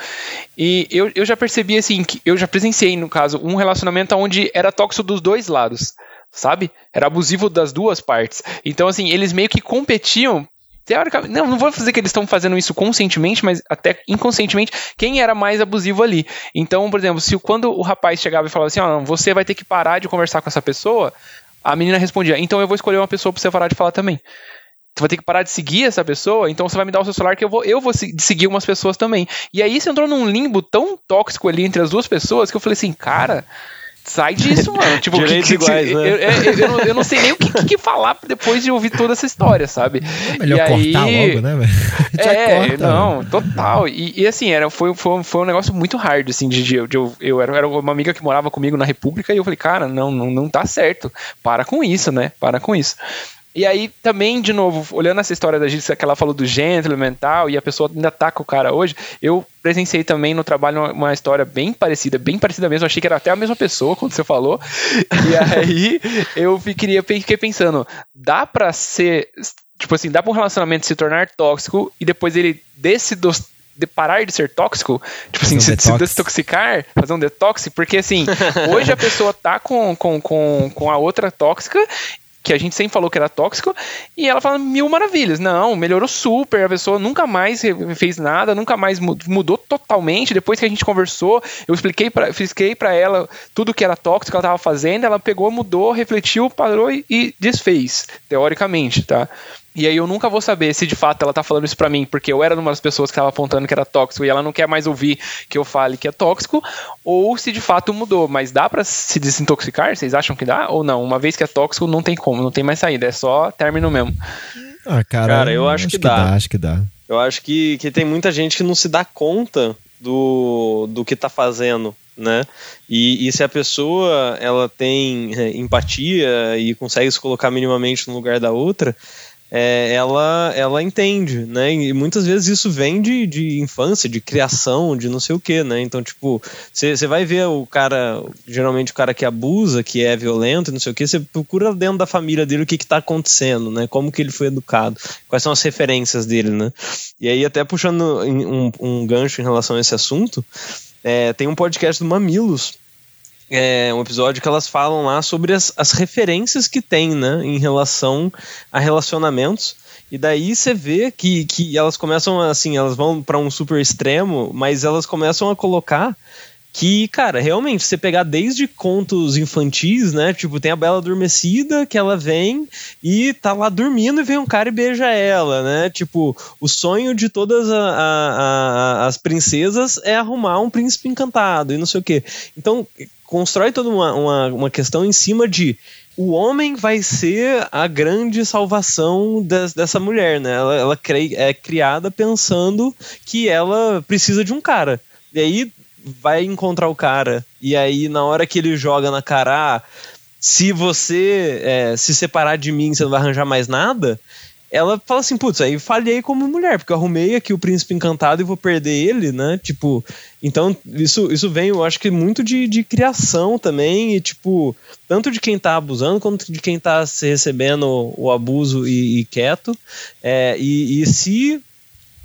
e eu, eu já percebi assim que eu já presenciei no caso um relacionamento onde era tóxico dos dois lados sabe? Era abusivo das duas partes. Então, assim, eles meio que competiam teoricamente, não, não vou dizer que eles estão fazendo isso conscientemente, mas até inconscientemente, quem era mais abusivo ali. Então, por exemplo, se quando o rapaz chegava e falava assim, ó, você vai ter que parar de conversar com essa pessoa, a menina respondia, então eu vou escolher uma pessoa pra você parar de falar também. Você vai ter que parar de seguir essa pessoa, então você vai me dar o seu celular que eu vou, eu vou seguir umas pessoas também. E aí você entrou num limbo tão tóxico ali entre as duas pessoas que eu falei assim, cara, sai disso, mano. Tipo, que, que, iguais, né? eu, eu, eu, não, eu, não, sei nem o que, que, falar depois de ouvir toda essa história, sabe? É melhor e cortar aí, logo, né, velho? É, corta, não, total. E, e, assim, era, foi, foi, foi um negócio muito hard, assim, de, de, de eu, eu era, era uma amiga que morava comigo na República e eu falei, cara, não, não, não tá certo. Para com isso, né? Para com isso. E aí, também, de novo, olhando essa história da Gícia que ela falou do gentleman e tal, e a pessoa ainda tá com o cara hoje, eu presenciei também no trabalho uma, uma, história bem parecida, bem parecida mesmo, achei que era até a mesma pessoa quando você falou. E aí, eu fiquei, fiquei pensando, dá pra ser, tipo assim, dá pra um relacionamento se tornar tóxico e depois ele desse de parar de ser tóxico, tipo assim, um se, se, desintoxicar, fazer um detox, porque assim, hoje a pessoa tá com, com, com, com a outra tóxica que a gente sempre falou que era tóxico, e ela fala mil maravilhas. Não, melhorou super, a pessoa nunca mais fez nada, nunca mais mudou totalmente. Depois que a gente conversou, eu expliquei para expliquei para ela tudo que era tóxico que ela estava fazendo, ela pegou, mudou, refletiu, parou e, e desfez, teoricamente, tá? E aí eu nunca vou saber se de fato ela tá falando isso pra mim, porque eu era uma das pessoas que tava apontando que era tóxico e ela não quer mais ouvir que eu fale que é tóxico, ou se de fato mudou. Mas dá para se desintoxicar? Vocês acham que dá? Ou não? Uma vez que é tóxico, não tem como, não tem mais saída, é só término mesmo. Ah, cara, cara eu acho, acho que, que dá. dá. Acho que dá. Eu acho que, que tem muita gente que não se dá conta do, do que tá fazendo né? E, e, se a pessoa ela tem é, empatia e consegue se colocar minimamente no lugar da outra, é, ela, ela entende, né? E muitas vezes isso vem de, de infância, de criação, de não sei o que, né? Então, tipo, você vai ver o cara, geralmente o cara que abusa, que é violento, não sei o que, você procura dentro da família dele o que que tá acontecendo, né? Como que ele foi educado, quais são as referências dele, né? E aí, até puxando um, um gancho em relação a esse assunto, é, tem um podcast do Mamilos, é, um episódio que elas falam lá sobre as, as referências que tem, né, em relação a relacionamentos. E daí você vê que, que elas começam assim, elas vão para um super extremo, mas elas começam a colocar que, cara, realmente, você pegar desde contos infantis, né? Tipo, tem a Bela Adormecida, que ela vem e tá lá dormindo e vem um cara e beija ela, né? Tipo, o sonho de todas a, a, a, as princesas é arrumar um príncipe encantado e não sei o quê. Então, constrói toda uma, uma, uma questão em cima de o homem vai ser a grande salvação des, dessa mulher, né? Ela, ela é criada pensando que ela precisa de um cara. E aí vai encontrar o cara e aí na hora que ele joga na cara, ah, se você é, se separar de mim, você não vai arranjar mais nada ela fala assim, putz, aí falhei como mulher, porque eu arrumei aqui o príncipe encantado e vou perder ele, né? Tipo, então isso, isso vem, eu acho que muito de, de criação também, e tipo, tanto de quem tá abusando quanto de quem tá se recebendo o abuso e, e quieto. É, e, e se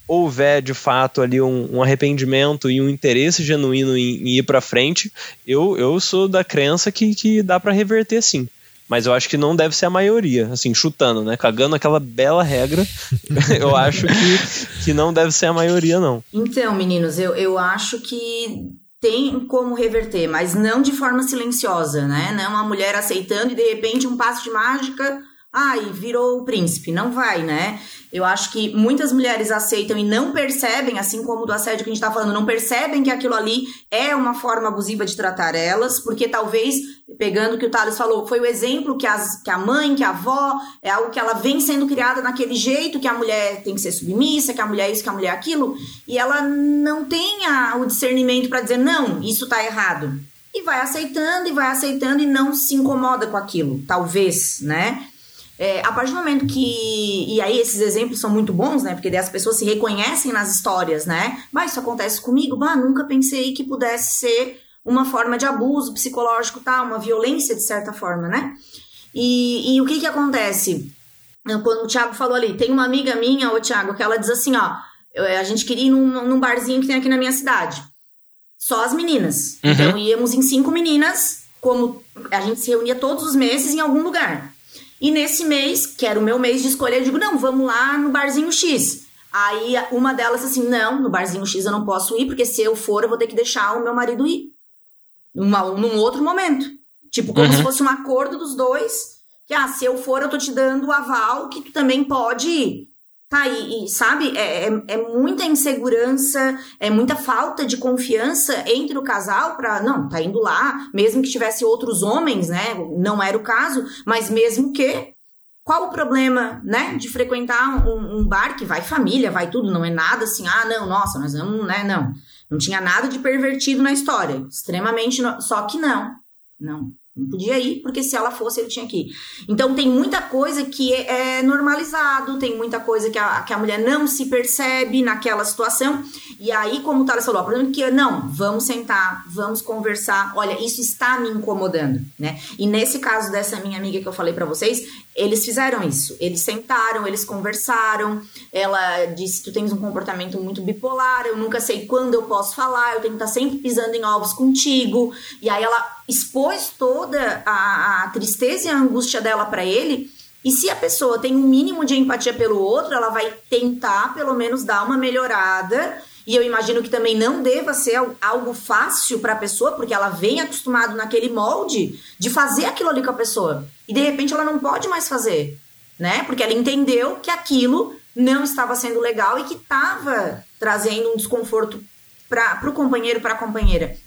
houver de fato ali um, um, arrependimento e um interesse genuíno em, em ir para frente, eu, eu sou da crença que, que dá para reverter sim mas eu acho que não deve ser a maioria, assim, chutando, né? Cagando aquela bela regra, eu acho que, que não deve ser a maioria, não. Então, meninos, eu, eu acho que tem como reverter, mas não de forma silenciosa, né? Não a mulher aceitando e de repente um passo de mágica ai, virou o príncipe. Não vai, né? Eu acho que muitas mulheres aceitam e não percebem, assim como do assédio que a gente tá falando, não percebem que aquilo ali é uma forma abusiva de tratar elas, porque talvez, pegando o que o Thales falou, foi o exemplo que, as, que a mãe, que a avó, é algo que ela vem sendo criada naquele jeito, que a mulher tem que ser submissa, que a mulher é isso, que a mulher é aquilo, e ela não tem a, o discernimento para dizer, não, isso tá errado. E vai aceitando e vai aceitando e não se incomoda com aquilo, talvez, né? É, a partir do momento que. E aí, esses exemplos são muito bons, né? Porque daí as pessoas se reconhecem nas histórias, né? Mas isso acontece comigo? Bah, nunca pensei que pudesse ser uma forma de abuso psicológico, tá? Uma violência, de certa forma, né? E, e o que que acontece? Quando o Thiago falou ali, tem uma amiga minha, ô Thiago, que ela diz assim: ó, a gente queria ir num, num barzinho que tem aqui na minha cidade. Só as meninas. Uhum. Então íamos em cinco meninas, como a gente se reunia todos os meses em algum lugar. E nesse mês, que era o meu mês de escolha, eu digo: não, vamos lá no barzinho X. Aí uma delas assim: não, no barzinho X eu não posso ir, porque se eu for, eu vou ter que deixar o meu marido ir. Numa, num outro momento. Tipo, como uhum. se fosse um acordo dos dois. Que, ah, se eu for, eu tô te dando o aval que tu também pode ir. Tá, e, e sabe, é, é, é, muita insegurança, é muita falta de confiança entre o casal para não, tá indo lá, mesmo que tivesse outros homens, né? Não era o caso, mas mesmo que. Qual o problema, né, de frequentar um, um bar que vai família, vai tudo, não é nada assim, ah, não, nossa, nós vamos, né, não. Não tinha nada de pervertido na história, extremamente, no... só que não, não. Não podia ir, porque se ela fosse, ele tinha que ir. Então, tem muita coisa que é, é normalizado, tem muita coisa que a, que a mulher não se percebe naquela situação. E aí, como o Thales falou, problema é que, não, vamos sentar, vamos conversar. Olha, isso está me incomodando, né? E nesse caso dessa minha amiga que eu falei para vocês, eles fizeram isso. Eles sentaram, eles conversaram. Ela disse: Tu tens um comportamento muito bipolar, eu nunca sei quando eu posso falar, eu tenho que estar sempre pisando em ovos contigo. E aí ela expôs toda a, a tristeza e a angústia dela para ele. E se a pessoa tem um mínimo de empatia pelo outro, ela vai tentar pelo menos dar uma melhorada. E eu imagino que também não deva ser algo fácil para a pessoa, porque ela vem acostumado naquele molde de fazer aquilo ali com a pessoa e de repente ela não pode mais fazer, né? Porque ela entendeu que aquilo não estava sendo legal e que estava trazendo um desconforto para o companheiro, para a companheira.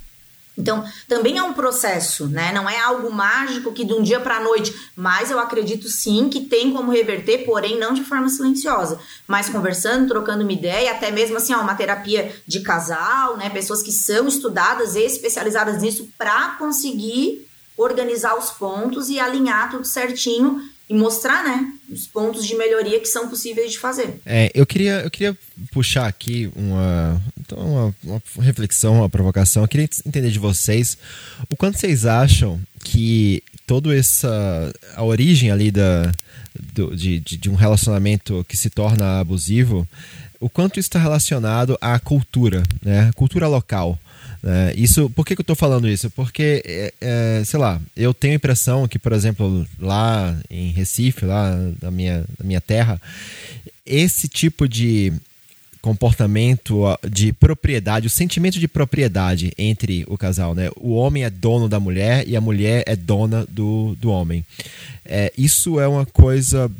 Então, também é um processo, né? Não é algo mágico que de um dia para a noite, mas eu acredito sim que tem como reverter, porém não de forma silenciosa, mas conversando, trocando uma ideia, até mesmo assim, ó, uma terapia de casal, né? Pessoas que são estudadas e especializadas nisso para conseguir organizar os pontos e alinhar tudo certinho e mostrar, né, os pontos de melhoria que são possíveis de fazer. É, eu queria, eu queria puxar aqui uma, então uma, uma reflexão, uma provocação. Eu queria entender de vocês o quanto vocês acham que toda essa a origem ali da do, de, de, de um relacionamento que se torna abusivo, o quanto isso está relacionado à cultura, né, cultura local. É, isso, por que, que eu estou falando isso? Porque, é, é, sei lá, eu tenho a impressão que, por exemplo, lá em Recife, lá na minha, na minha terra, esse tipo de comportamento de propriedade, o sentimento de propriedade entre o casal, né? O homem é dono da mulher e a mulher é dona do, do homem. É, isso é uma coisa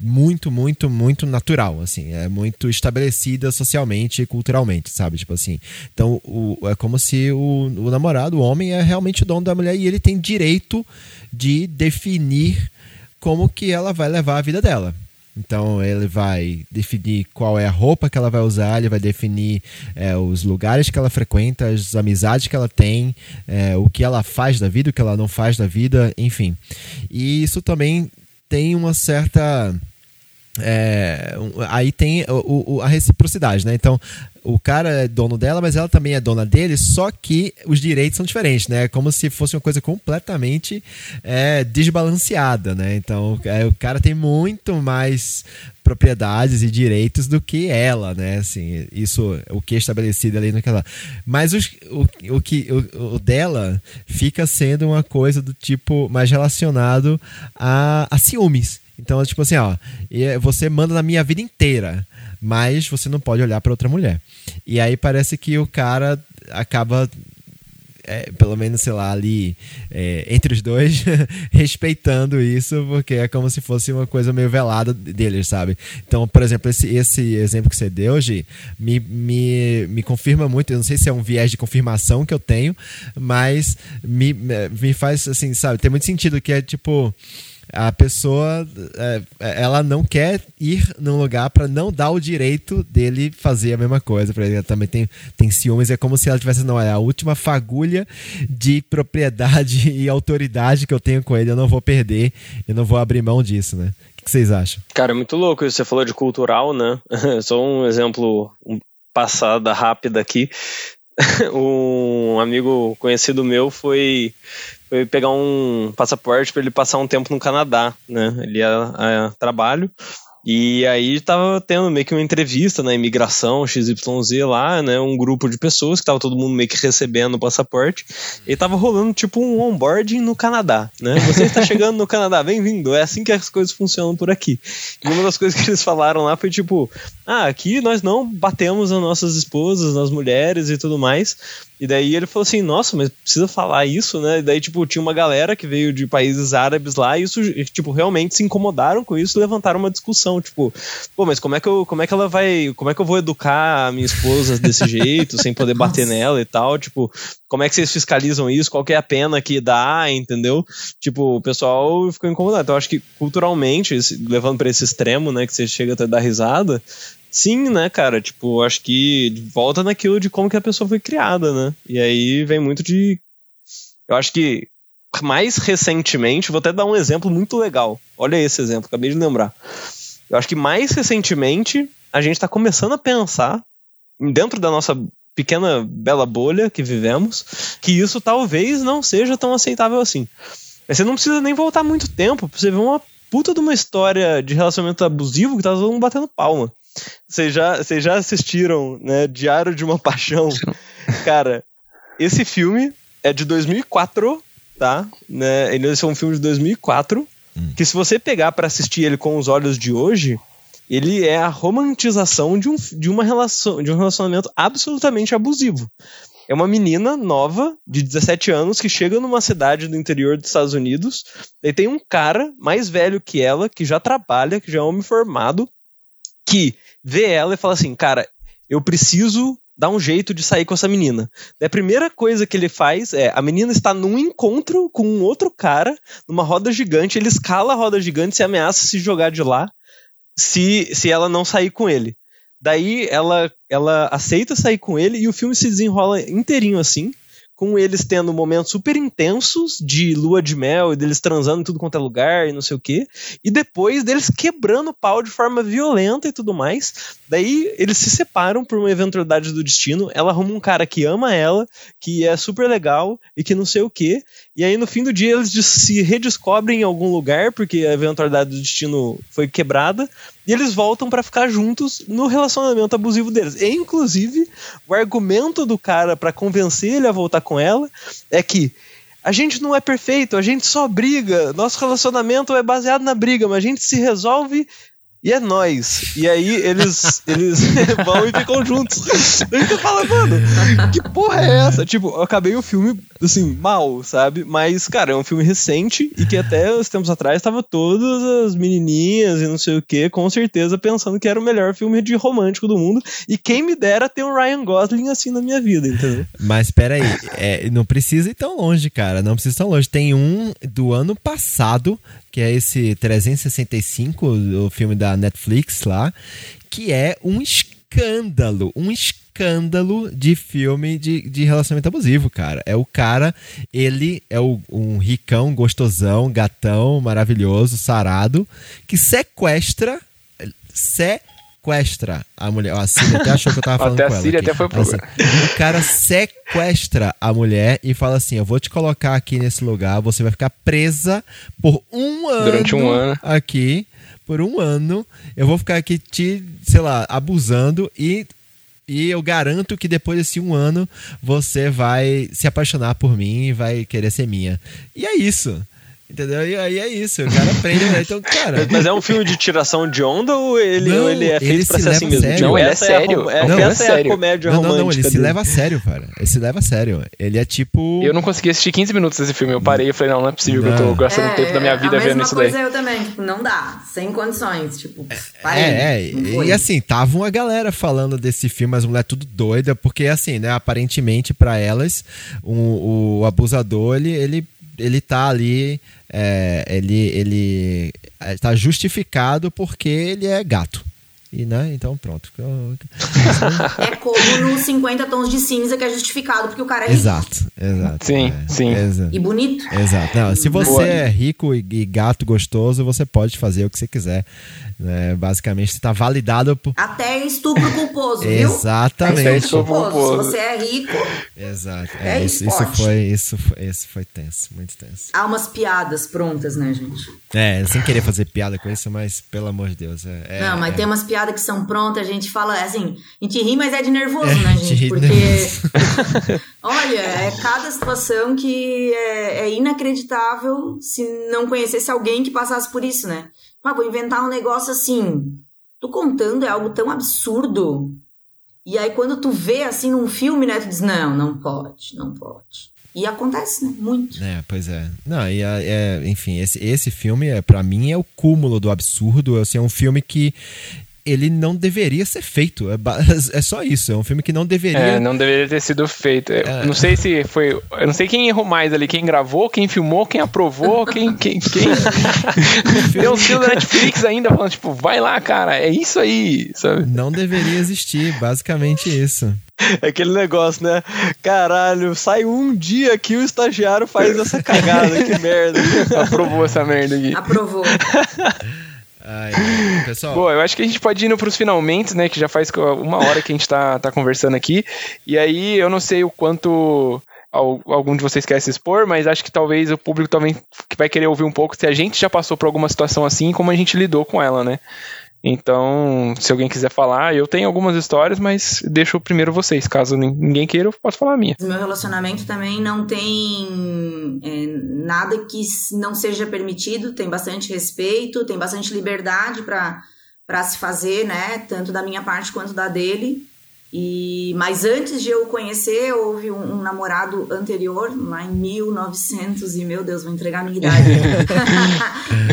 muito, muito, muito natural, assim, é muito estabelecida socialmente e culturalmente, sabe? Tipo assim. Então, o, é como se o, o namorado, o homem, é realmente dono da mulher e ele tem direito de definir como que ela vai levar a vida dela. Então ele vai definir qual é a roupa que ela vai usar, ele vai definir é, os lugares que ela frequenta, as amizades que ela tem, é, o que ela faz da vida, o que ela não faz da vida, enfim. E isso também tem uma certa é, aí tem o, o, a reciprocidade, né? Então, o cara é dono dela, mas ela também é dona dele, só que os direitos são diferentes, né? É como se fosse uma coisa completamente é, desbalanceada, né? Então, é, o cara tem muito mais propriedades e direitos do que ela, né? Assim, isso, o que é estabelecido ali naquela. Mas os, o, o que o, o, dela fica sendo uma coisa do tipo mais relacionado a, a ciúmes. Então, tipo assim, ó, você manda na minha vida inteira, mas você não pode olhar para outra mulher. E aí parece que o cara acaba é, pelo menos, sei lá, ali é, entre os dois, respeitando isso, porque é como se fosse uma coisa meio velada deles, sabe? Então, por exemplo, esse, esse exemplo que você deu hoje me, me, me confirma muito. Eu não sei se é um viés de confirmação que eu tenho, mas me, me faz, assim, sabe? Tem muito sentido que é tipo a pessoa é, ela não quer ir num lugar para não dar o direito dele fazer a mesma coisa para ele. Também tem tem ciúmes é como se ela tivesse não é a última fagulha de propriedade e autoridade que eu tenho com ele. Eu não vou perder eu não vou abrir mão disso né? O que vocês acham? Cara é muito louco isso. Você falou de cultural né? Só um exemplo um passada rápida aqui. Um amigo conhecido meu foi foi pegar um passaporte para ele passar um tempo no Canadá, né? Ele ia a, trabalho. E aí tava tendo meio que uma entrevista na imigração XYZ lá, né? Um grupo de pessoas que tava todo mundo meio que recebendo o passaporte. E tava rolando tipo um onboarding no Canadá, né? Você está chegando no Canadá, bem-vindo. É assim que as coisas funcionam por aqui. E uma das coisas que eles falaram lá foi tipo: ah, aqui nós não batemos nas nossas esposas, nas mulheres e tudo mais. E daí ele falou assim, nossa, mas precisa falar isso, né? E daí, tipo, tinha uma galera que veio de países árabes lá e isso, tipo, realmente se incomodaram com isso e levantaram uma discussão, tipo, pô, mas como é que eu, como é que ela vai, como é que eu vou educar a minha esposa desse jeito, sem poder bater nela e tal, tipo, como é que vocês fiscalizam isso? Qual que é a pena que dá, entendeu? Tipo, o pessoal ficou incomodado. Então, acho que culturalmente, levando para esse extremo, né, que você chega até dar risada, Sim, né, cara? Tipo, acho que volta naquilo de como que a pessoa foi criada, né? E aí vem muito de. Eu acho que mais recentemente, vou até dar um exemplo muito legal. Olha esse exemplo, acabei de lembrar. Eu acho que mais recentemente a gente está começando a pensar, dentro da nossa pequena bela bolha que vivemos, que isso talvez não seja tão aceitável assim. Mas você não precisa nem voltar muito tempo pra você ver uma puta de uma história de relacionamento abusivo que tá todo mundo batendo palma. Vocês já, vocês já assistiram, né, Diário de uma Paixão? Cara, esse filme é de 2004, tá? Né? Ele é um filme de 2004, hum. que se você pegar para assistir ele com os olhos de hoje, ele é a romantização de um, de uma relação, de um relacionamento absolutamente abusivo. É uma menina nova, de 17 anos, que chega numa cidade do interior dos Estados Unidos. E tem um cara mais velho que ela, que já trabalha, que já é homem formado, que vê ela e fala assim: cara, eu preciso dar um jeito de sair com essa menina. E a primeira coisa que ele faz é: a menina está num encontro com um outro cara, numa roda gigante, ele escala a roda gigante e ameaça se jogar de lá se, se ela não sair com ele. Daí ela, ela aceita sair com ele e o filme se desenrola inteirinho assim com eles tendo momentos super intensos de lua de mel e deles transando em tudo quanto é lugar e não sei o quê, e depois deles quebrando o pau de forma violenta e tudo mais. Daí eles se separam por uma eventualidade do destino. Ela arruma um cara que ama ela, que é super legal e que não sei o quê. E aí no fim do dia eles se redescobrem em algum lugar porque a eventualidade do destino foi quebrada e eles voltam para ficar juntos no relacionamento abusivo deles. E, inclusive, o argumento do cara para convencer ele a voltar com ela é que a gente não é perfeito, a gente só briga, nosso relacionamento é baseado na briga, mas a gente se resolve e é nós. E aí eles, eles vão e ficam juntos. Aí você fala, mano, que porra é essa? Tipo, eu acabei o filme, assim, mal, sabe? Mas, cara, é um filme recente e que até uns tempos atrás tava todas as menininhas e não sei o que, com certeza pensando que era o melhor filme de romântico do mundo. E quem me dera ter um Ryan Gosling assim na minha vida, entendeu? Mas peraí, é, não precisa ir tão longe, cara. Não precisa ir tão longe. Tem um do ano passado que é esse 365, o filme da da Netflix lá, que é um escândalo, um escândalo de filme de, de relacionamento abusivo, cara. É o cara, ele é o, um ricão, gostosão, gatão, maravilhoso, sarado, que sequestra, sequestra a mulher. A Síria até achou que eu tava falando até com a ela. Síria aqui. até foi pro Assim, o cara sequestra a mulher e fala assim: Eu vou te colocar aqui nesse lugar, você vai ficar presa por um ano. Durante um ano. Aqui, por um ano. Eu vou ficar aqui te, sei lá, abusando e. E eu garanto que depois desse um ano você vai se apaixonar por mim e vai querer ser minha. E é isso. Entendeu? E aí é isso. O cara aprende, né? Então, cara. Mas é um filme de tiração de onda ou ele, Não, ou ele é feito ele pra se ser assim mesmo? sério. Não, ele é sério. a, é, Não, essa é é, a sério. comédia Não, não, romântica. não, ele se dele. leva a sério, cara. Ele se leva a sério. Ele é tipo. Eu não consegui assistir 15 minutos desse filme. Eu parei e falei, não, não é possível que eu tô gastando tempo da minha vida É, vendo isso daí. coisa eu também, tipo, não dá, sem condições, tipo, parei, É, é, e, e assim, tava uma galera falando desse filme, as mulheres tudo doida, porque assim, né, aparentemente pra elas, o, o abusador, ele, ele, ele tá ali, é, ele, ele é, tá justificado porque ele é gato. E, né, então pronto. É como no 50 tons de cinza que é justificado porque o cara é rico exato, exato. Sim, é, sim. exa- e bonito. Exato. Não, se você Boa. é rico e, e gato gostoso, você pode fazer o que você quiser. né? Basicamente, você tá validado por. Até estupro culposo, viu? Exatamente. Até Estupro culposo. Se você é rico, Exato. É É, isso, isso foi, isso foi, isso foi tenso, muito tenso. há umas piadas prontas, né, gente? É, sem querer fazer piada com isso, mas pelo amor de Deus. É, é- não, mas é. tem umas piadas que são prontas, a gente fala assim, a gente ri, mas é de nervoso, É, né, gente Porque, olha, é cada situação que é, é inacreditável se não conhecesse alguém que passasse por isso, né? Ah, vou inventar um negócio assim. Tu contando é algo tão absurdo. E aí, quando tu vê assim num filme, né, tu diz, não, não pode, não pode. E acontece, né? Muito. É, pois é. Não, e é, enfim, esse, esse filme, é, para mim, é o cúmulo do absurdo. Assim, é um filme que ele não deveria ser feito. É, é só isso. É um filme que não deveria. É, não deveria ter sido feito. É. Não sei se foi. Eu não sei quem errou mais ali. Quem gravou, quem filmou, quem aprovou, quem. quem, quem... Tem os filmes da Netflix ainda falando, tipo, vai lá, cara, é isso aí, sabe? Não deveria existir, basicamente isso. É aquele negócio, né? Caralho, sai um dia que o estagiário faz essa cagada, que merda. Aprovou essa merda aqui. Aprovou. Ai, pessoal, Boa, eu acho que a gente pode ir indo pros finalmente, né? Que já faz uma hora que a gente tá, tá conversando aqui. E aí eu não sei o quanto al- algum de vocês quer se expor, mas acho que talvez o público também que vai querer ouvir um pouco se a gente já passou por alguma situação assim e como a gente lidou com ela, né? Então, se alguém quiser falar, eu tenho algumas histórias, mas deixo primeiro vocês. Caso nin- ninguém queira, eu posso falar a minha. O meu relacionamento também não tem é, nada que não seja permitido, tem bastante respeito, tem bastante liberdade para se fazer, né? Tanto da minha parte quanto da dele. E, mas antes de eu conhecer, houve um, um namorado anterior, lá em 1900, e meu Deus, vou entregar a minha idade.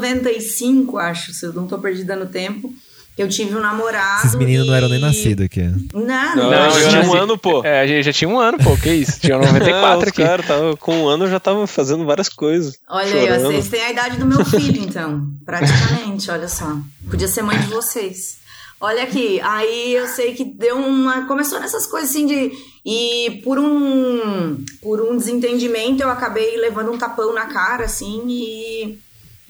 1995, acho, se eu não tô perdida no tempo. Eu tive um namorado. esses meninos não eram nem e- nascidos aqui. Não, Não, não, Não, já eu tinha um ano, pô. É, a gente já tinha um ano, pô, que isso? Tinha 94 os aqui. caras tava, com um ano já tava fazendo várias coisas. Olha aí, vocês têm a idade do meu filho, então. Praticamente, olha só. Podia ser mãe de vocês. Olha aqui, aí eu sei que deu uma. Começou nessas coisas assim de. E por um. Por um desentendimento, eu acabei levando um tapão na cara, assim, e.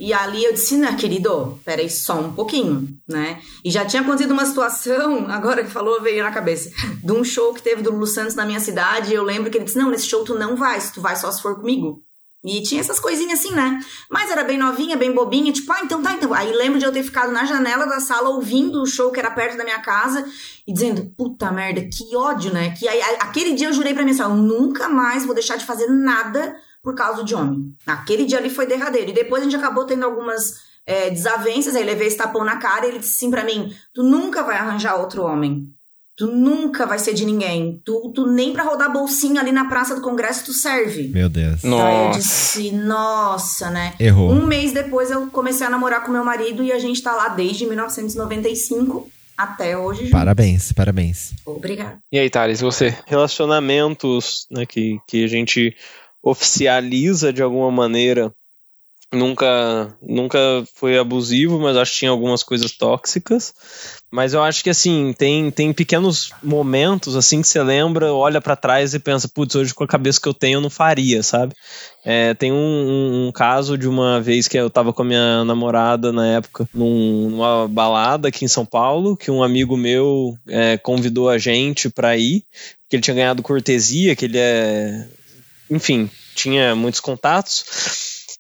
E ali eu disse, né, querido, peraí só um pouquinho, né? E já tinha acontecido uma situação, agora que falou, veio na cabeça, de um show que teve do Lulu Santos na minha cidade, e eu lembro que ele disse, não, nesse show tu não vai, tu vai só se for comigo. E tinha essas coisinhas assim, né? Mas era bem novinha, bem bobinha, tipo, ah, então tá, então. Aí lembro de eu ter ficado na janela da sala ouvindo o show que era perto da minha casa e dizendo, puta merda, que ódio, né? Que aí, aquele dia eu jurei pra mim assim, eu nunca mais vou deixar de fazer nada por causa de homem. Aquele dia ali foi derradeiro. E depois a gente acabou tendo algumas é, desavenças, aí levei esse tapão na cara e ele disse assim pra mim: Tu nunca vai arranjar outro homem. Tu nunca vai ser de ninguém. Tu, tu nem pra rodar bolsinha ali na Praça do Congresso tu serve. Meu Deus. Aí eu Nossa. disse, nossa, né? Errou. Um mês depois eu comecei a namorar com meu marido e a gente tá lá desde 1995 até hoje. juntos. Parabéns, parabéns. Obrigada. E aí, Thales, você? Relacionamentos né, que, que a gente oficializa de alguma maneira nunca, nunca foi abusivo, mas acho que tinha algumas coisas tóxicas. Mas eu acho que assim, tem, tem pequenos momentos assim que você lembra, olha para trás e pensa, putz, hoje com a cabeça que eu tenho eu não faria, sabe? É, tem um, um, um, caso de uma vez que eu tava com a minha namorada na época num, numa balada aqui em São Paulo, que um amigo meu é, convidou a gente para ir, que ele tinha ganhado cortesia, que ele é. Enfim, tinha muitos contatos.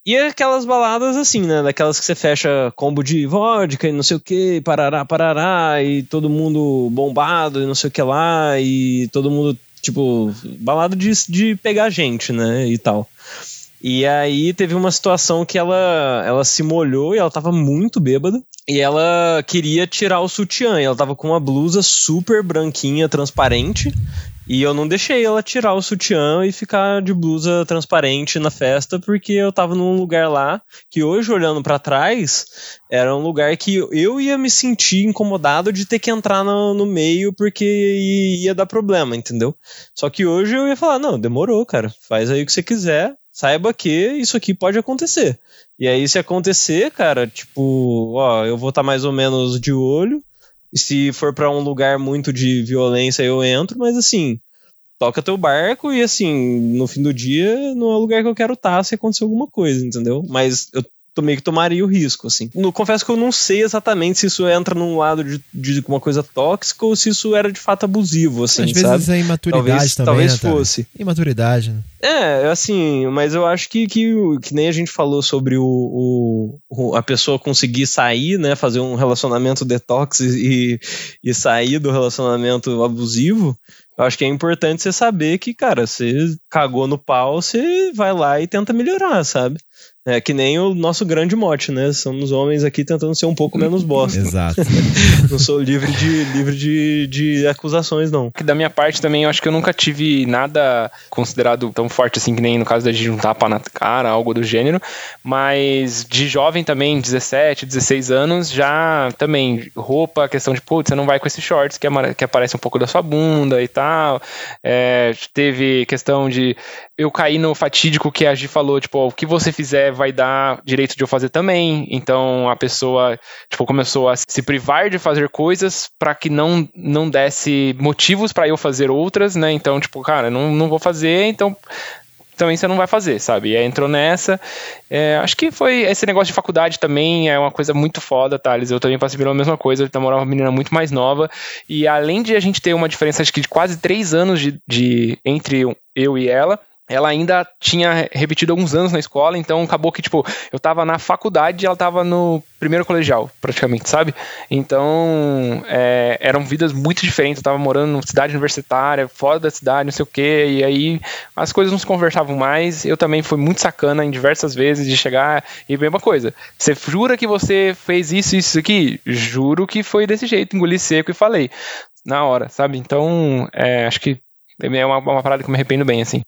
E aquelas baladas assim, né? Daquelas que você fecha combo de vodka e não sei o que, parará, parará, e todo mundo bombado e não sei o que lá, e todo mundo, tipo, balada de, de pegar gente, né? E tal. E aí teve uma situação que ela, ela se molhou e ela tava muito bêbada. E ela queria tirar o sutiã. E ela tava com uma blusa super branquinha, transparente. E eu não deixei ela tirar o sutiã e ficar de blusa transparente na festa, porque eu tava num lugar lá que hoje, olhando para trás, era um lugar que eu ia me sentir incomodado de ter que entrar no, no meio porque ia dar problema, entendeu? Só que hoje eu ia falar: não, demorou, cara, faz aí o que você quiser, saiba que isso aqui pode acontecer. E aí, se acontecer, cara, tipo, ó, eu vou estar tá mais ou menos de olho se for para um lugar muito de violência, eu entro, mas assim, toca teu barco e assim, no fim do dia, não é o lugar que eu quero estar tá se acontecer alguma coisa, entendeu? Mas eu meio que tomaria o risco, assim. No, confesso que eu não sei exatamente se isso entra num lado de, de uma coisa tóxica ou se isso era de fato abusivo, assim, Às sabe? vezes é imaturidade talvez, também, Talvez né, fosse. Imaturidade, né? É, assim, mas eu acho que, que, que nem a gente falou sobre o, o, a pessoa conseguir sair, né, fazer um relacionamento detox e, e sair do relacionamento abusivo, eu acho que é importante você saber que, cara, você cagou no pau, você vai lá e tenta melhorar, sabe? É que nem o nosso grande mote, né? Somos homens aqui tentando ser um pouco menos bosta. Exato. não sou livre de, livre de, de acusações, não. Que da minha parte também, eu acho que eu nunca tive nada considerado tão forte assim, que nem no caso da gente um tapa na cara, algo do gênero. Mas de jovem também, 17, 16 anos, já também, roupa, questão de, putz, você não vai com esses shorts que, que aparece um pouco da sua bunda e tal. É, teve questão de eu cair no fatídico que a Gi falou, tipo, o que você fizer vai dar direito de eu fazer também. Então a pessoa, tipo, começou a se privar de fazer coisas para que não não desse motivos para eu fazer outras, né? Então, tipo, cara, não, não vou fazer, então também você não vai fazer, sabe? E aí entrou nessa. É, acho que foi esse negócio de faculdade também é uma coisa muito foda, Thales. Eu também passei pela mesma coisa, eu namorava uma menina muito mais nova. E além de a gente ter uma diferença acho que de quase três anos de, de entre eu e ela, ela ainda tinha repetido alguns anos na escola, então acabou que, tipo, eu tava na faculdade e ela tava no primeiro colegial, praticamente, sabe? Então, é, eram vidas muito diferentes. Eu tava morando numa cidade universitária, fora da cidade, não sei o quê, e aí as coisas não se conversavam mais. Eu também fui muito sacana em diversas vezes de chegar e mesma coisa. Você jura que você fez isso, isso aqui? Juro que foi desse jeito, engoli seco e falei. Na hora, sabe? Então, é, acho que é uma, uma parada que eu me arrependo bem, assim.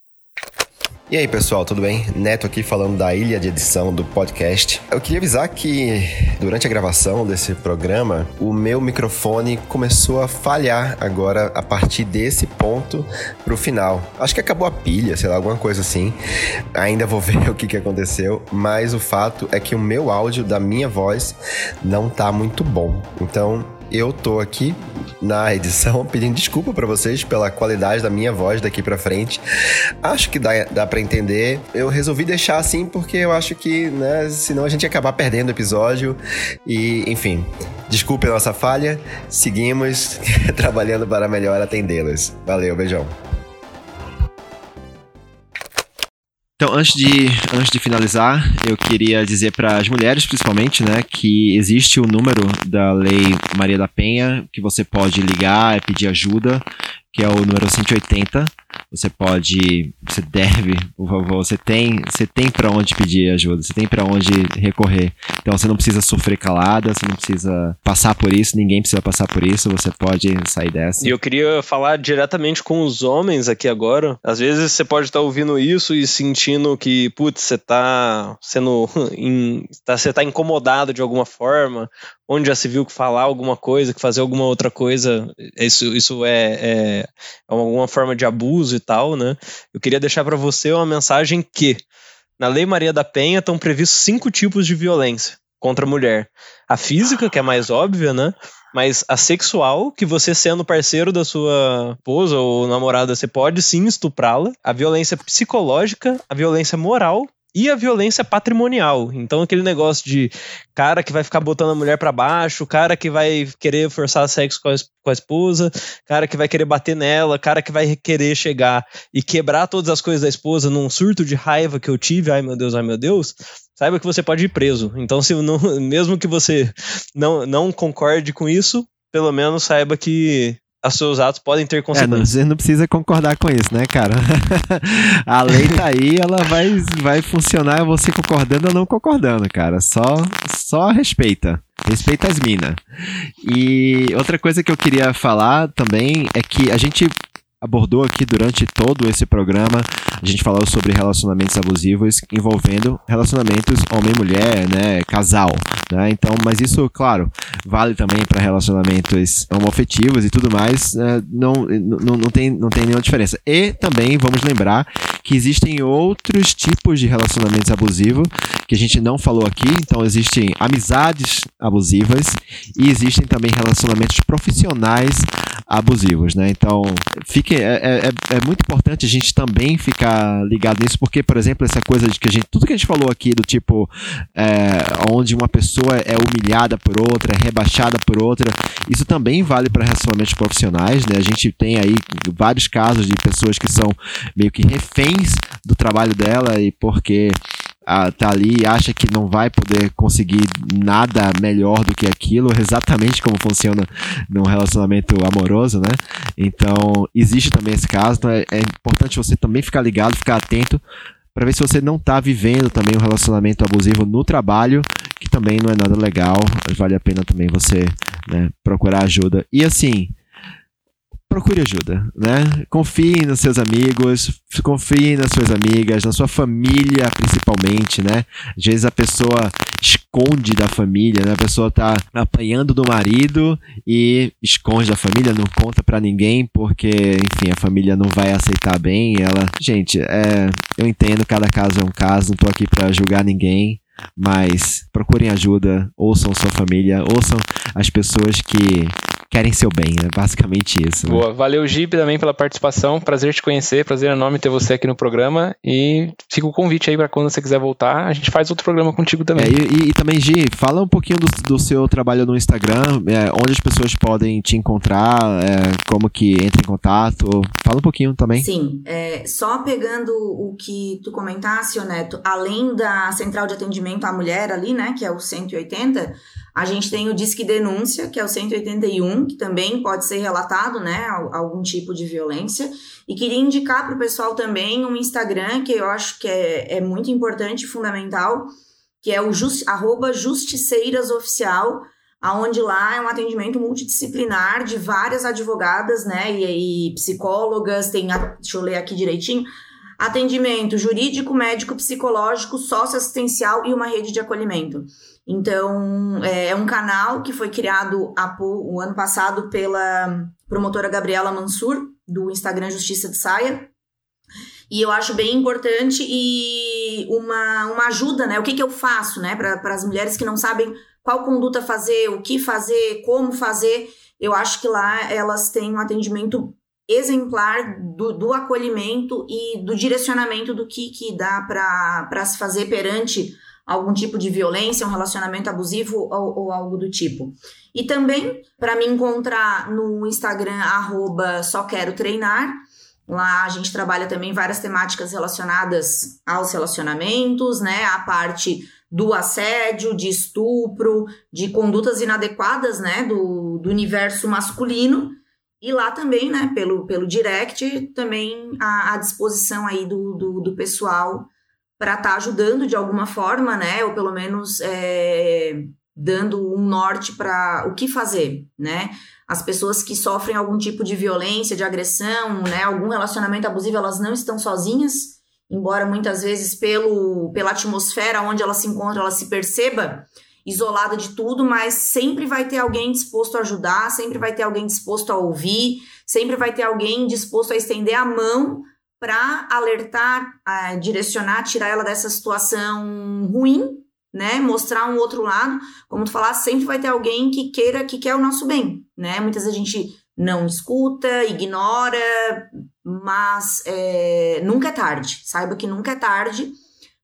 E aí, pessoal, tudo bem? Neto aqui falando da ilha de edição do podcast. Eu queria avisar que durante a gravação desse programa, o meu microfone começou a falhar agora a partir desse ponto pro final. Acho que acabou a pilha, sei lá, alguma coisa assim. Ainda vou ver o que, que aconteceu, mas o fato é que o meu áudio da minha voz não tá muito bom. Então, eu tô aqui na edição pedindo desculpa para vocês pela qualidade da minha voz daqui para frente. Acho que dá, dá para entender. Eu resolvi deixar assim porque eu acho que, né, senão a gente ia acabar perdendo o episódio. E, enfim, desculpe a nossa falha. Seguimos trabalhando para melhor atendê-los. Valeu, beijão. Então, antes de, antes de finalizar, eu queria dizer para as mulheres, principalmente, né, que existe o número da Lei Maria da Penha que você pode ligar e pedir ajuda, que é o número 180 você pode, você deve, por favor, você tem, você tem para onde pedir ajuda, você tem para onde recorrer. Então você não precisa sofrer calada, você não precisa passar por isso, ninguém precisa passar por isso, você pode sair dessa. E eu queria falar diretamente com os homens aqui agora. Às vezes você pode estar ouvindo isso e sentindo que, putz, você tá sendo, tá, você tá incomodado de alguma forma, onde já se viu que falar alguma coisa, que fazer alguma outra coisa, isso, isso é, é, é alguma forma de abuso e tal, né? Eu queria deixar para você uma mensagem que na Lei Maria da Penha estão previstos cinco tipos de violência contra a mulher. A física, que é mais óbvia, né? Mas a sexual, que você sendo parceiro da sua esposa ou namorada, você pode sim estuprá-la. A violência psicológica, a violência moral e a violência patrimonial. Então, aquele negócio de cara que vai ficar botando a mulher para baixo, cara que vai querer forçar sexo com a, com a, esposa, cara que vai querer bater nela, cara que vai querer chegar e quebrar todas as coisas da esposa num surto de raiva que eu tive, ai meu Deus, ai meu Deus, saiba que você pode ir preso. Então, se não, mesmo que você não, não concorde com isso, pelo menos saiba que os seus atos podem ter consequências. É, você não precisa concordar com isso, né, cara? a lei tá aí, ela vai, vai funcionar você concordando ou não concordando, cara. Só, só respeita. Respeita as minas. E outra coisa que eu queria falar também é que a gente abordou aqui durante todo esse programa. A gente falou sobre relacionamentos abusivos envolvendo relacionamentos homem-mulher, né, casal, né? Então, mas isso, claro, vale também para relacionamentos homoafetivos e tudo mais. Né? Não, não, não, tem, não tem nenhuma diferença. E também vamos lembrar que existem outros tipos de relacionamentos abusivos que a gente não falou aqui. Então, existem amizades abusivas e existem também relacionamentos profissionais abusivos, né? Então, fique, é, é, é, é muito importante a gente também ficar ligado nisso, porque, por exemplo, essa coisa de que a gente, tudo que a gente falou aqui do tipo, é, onde uma pessoa é humilhada por outra, é rebaixada por outra, isso também vale para relacionamentos profissionais, né? A gente tem aí vários casos de pessoas que são meio que reféns do trabalho dela e porque tá ali e acha que não vai poder conseguir nada melhor do que aquilo, exatamente como funciona num relacionamento amoroso, né? Então, existe também esse caso, então é, é importante você também ficar ligado, ficar atento para ver se você não está vivendo também um relacionamento abusivo no trabalho, que também não é nada legal, vale a pena também você né, procurar ajuda. E assim, procure ajuda, né? Confie nos seus amigos, confie nas suas amigas, na sua família principalmente, né? Às vezes a pessoa esconde da família, né? A pessoa tá apanhando do marido e esconde da família, não conta para ninguém porque, enfim, a família não vai aceitar bem. Ela, gente, é, eu entendo, cada caso é um caso, não tô aqui para julgar ninguém, mas procurem ajuda, ouçam sua família, ouçam as pessoas que querem seu bem, é basicamente isso. Né? Boa, valeu Jeep também pela participação, prazer te conhecer, prazer enorme ter você aqui no programa e fica o convite aí para quando você quiser voltar, a gente faz outro programa contigo também. É, e, e, também, Gi, fala um pouquinho do, do seu trabalho no Instagram, é, onde as pessoas podem te encontrar, é, como que entra em contato, fala um pouquinho também. Sim, é, só pegando o que tu comentasse, Neto, além da central de atendimento à mulher ali, né, que é o 180, a gente tem o Disque Denúncia, que é o 181, que também pode ser relatado, né, algum tipo de violência. E queria indicar para o pessoal também um Instagram, que eu acho que é, é muito importante e fundamental, que é o just, arroba justiceirasoficial, aonde lá é um atendimento multidisciplinar de várias advogadas, né, e, e psicólogas, tem, deixa eu ler aqui direitinho, atendimento jurídico, médico, psicológico, socioassistencial e uma rede de acolhimento. Então, é, é um canal que foi criado há, o ano passado pela promotora Gabriela Mansur, do Instagram Justiça de Saia. E eu acho bem importante e uma, uma ajuda, né? O que, que eu faço, né? Para as mulheres que não sabem qual conduta fazer, o que fazer, como fazer. Eu acho que lá elas têm um atendimento exemplar do, do acolhimento e do direcionamento do que, que dá para se fazer perante algum tipo de violência, um relacionamento abusivo ou, ou algo do tipo. E também para me encontrar no Instagram arroba só quero treinar. Lá a gente trabalha também várias temáticas relacionadas aos relacionamentos, né? A parte do assédio, de estupro, de condutas inadequadas, né? Do, do universo masculino. E lá também, né, pelo, pelo direct, também à, à disposição aí do, do, do pessoal para estar tá ajudando de alguma forma, né? Ou pelo menos é, dando um norte para o que fazer, né? As pessoas que sofrem algum tipo de violência, de agressão, né? Algum relacionamento abusivo, elas não estão sozinhas, embora muitas vezes pelo, pela atmosfera onde ela se encontra, ela se perceba isolada de tudo, mas sempre vai ter alguém disposto a ajudar, sempre vai ter alguém disposto a ouvir, sempre vai ter alguém disposto a estender a mão para alertar, direcionar, tirar ela dessa situação ruim, né? Mostrar um outro lado. Como tu falaste, sempre vai ter alguém que queira, que quer o nosso bem, né? Muitas vezes a gente não escuta, ignora, mas é, nunca é tarde. Saiba que nunca é tarde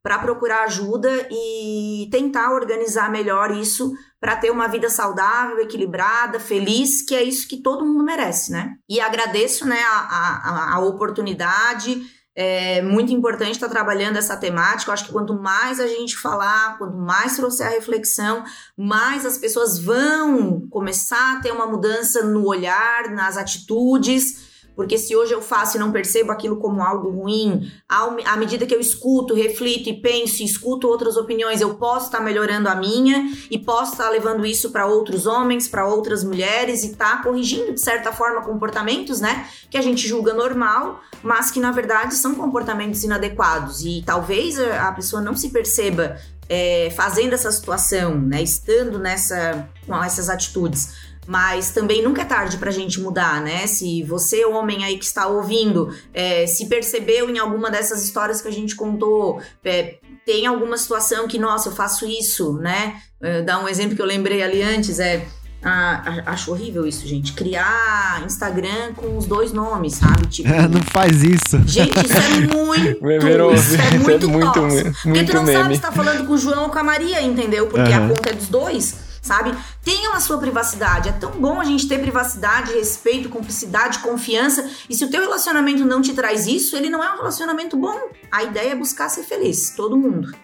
para procurar ajuda e tentar organizar melhor isso para ter uma vida saudável, equilibrada, feliz, que é isso que todo mundo merece, né? E agradeço, né, a, a, a oportunidade. É muito importante estar trabalhando essa temática. Eu acho que quanto mais a gente falar, quanto mais trouxer a reflexão, mais as pessoas vão começar a ter uma mudança no olhar, nas atitudes porque se hoje eu faço e não percebo aquilo como algo ruim, à medida que eu escuto, reflito e penso e escuto outras opiniões, eu posso estar melhorando a minha e posso estar levando isso para outros homens, para outras mulheres e tá corrigindo, de certa forma, comportamentos, né? Que a gente julga normal, mas que na verdade são comportamentos inadequados. E talvez a pessoa não se perceba é, fazendo essa situação, né? Estando nessa, com essas atitudes mas também nunca é tarde pra gente mudar, né? Se você, homem aí que está ouvindo, é, se percebeu em alguma dessas histórias que a gente contou, é, tem alguma situação que, nossa, eu faço isso, né? É, dá um exemplo que eu lembrei ali antes, é. Ah, acho horrível isso, gente. Criar Instagram com os dois nomes, sabe? Tipo, não faz isso. Gente, isso é muito. Virou, isso é muito, é muito, muito Porque tu não meme. sabe se tá falando com o João ou com a Maria, entendeu? Porque uhum. a conta é dos dois sabe? Tenham a sua privacidade. É tão bom a gente ter privacidade, respeito, cumplicidade, confiança. E se o teu relacionamento não te traz isso, ele não é um relacionamento bom. A ideia é buscar ser feliz. Todo mundo.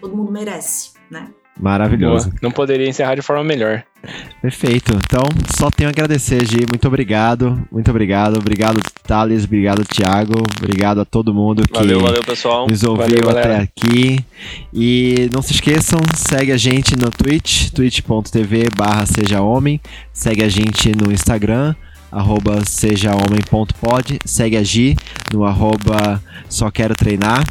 Todo mundo merece, né? Maravilhoso. Boa. Não poderia encerrar de forma melhor. Perfeito. Então, só tenho a agradecer, Gi. Muito obrigado. Muito obrigado. Obrigado, Thales. Obrigado, Thiago. Obrigado a todo mundo que valeu, valeu, pessoal. nos ouviu valeu, até aqui. E não se esqueçam, segue a gente no Twitch, twitch.tv barra seja homem. Segue a gente no Instagram, arroba sejahomem.pod. Segue a Gi no arroba só quero treinar.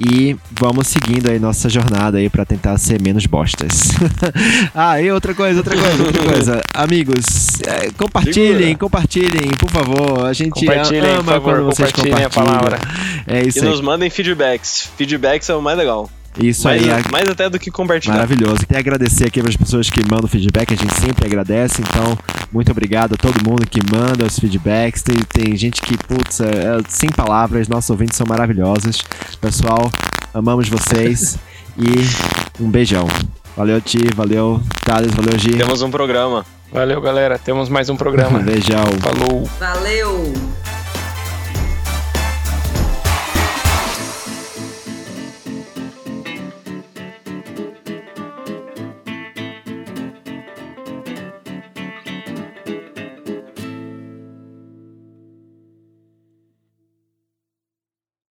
E vamos seguindo aí nossa jornada aí para tentar ser menos bostas. ah, e outra coisa, outra coisa, outra coisa. Amigos, é, compartilhem, Segura. compartilhem, por favor. A gente ama favor, quando vocês compartilhem. A palavra. É isso e aí. nos mandem feedbacks. Feedbacks é o mais legal. Isso mais, aí. Mais até do que compartilhar. Maravilhoso. Queria agradecer aqui para as pessoas que mandam feedback, a gente sempre agradece. Então, muito obrigado a todo mundo que manda os feedbacks. Tem, tem gente que, putz, é, é, sem palavras, nossos ouvintes são maravilhosos. Pessoal, amamos vocês e um beijão. Valeu, Ti, valeu, Thales, valeu, Gi. Temos um programa. Valeu, galera. Temos mais um programa. Beijão. Falou. Valeu.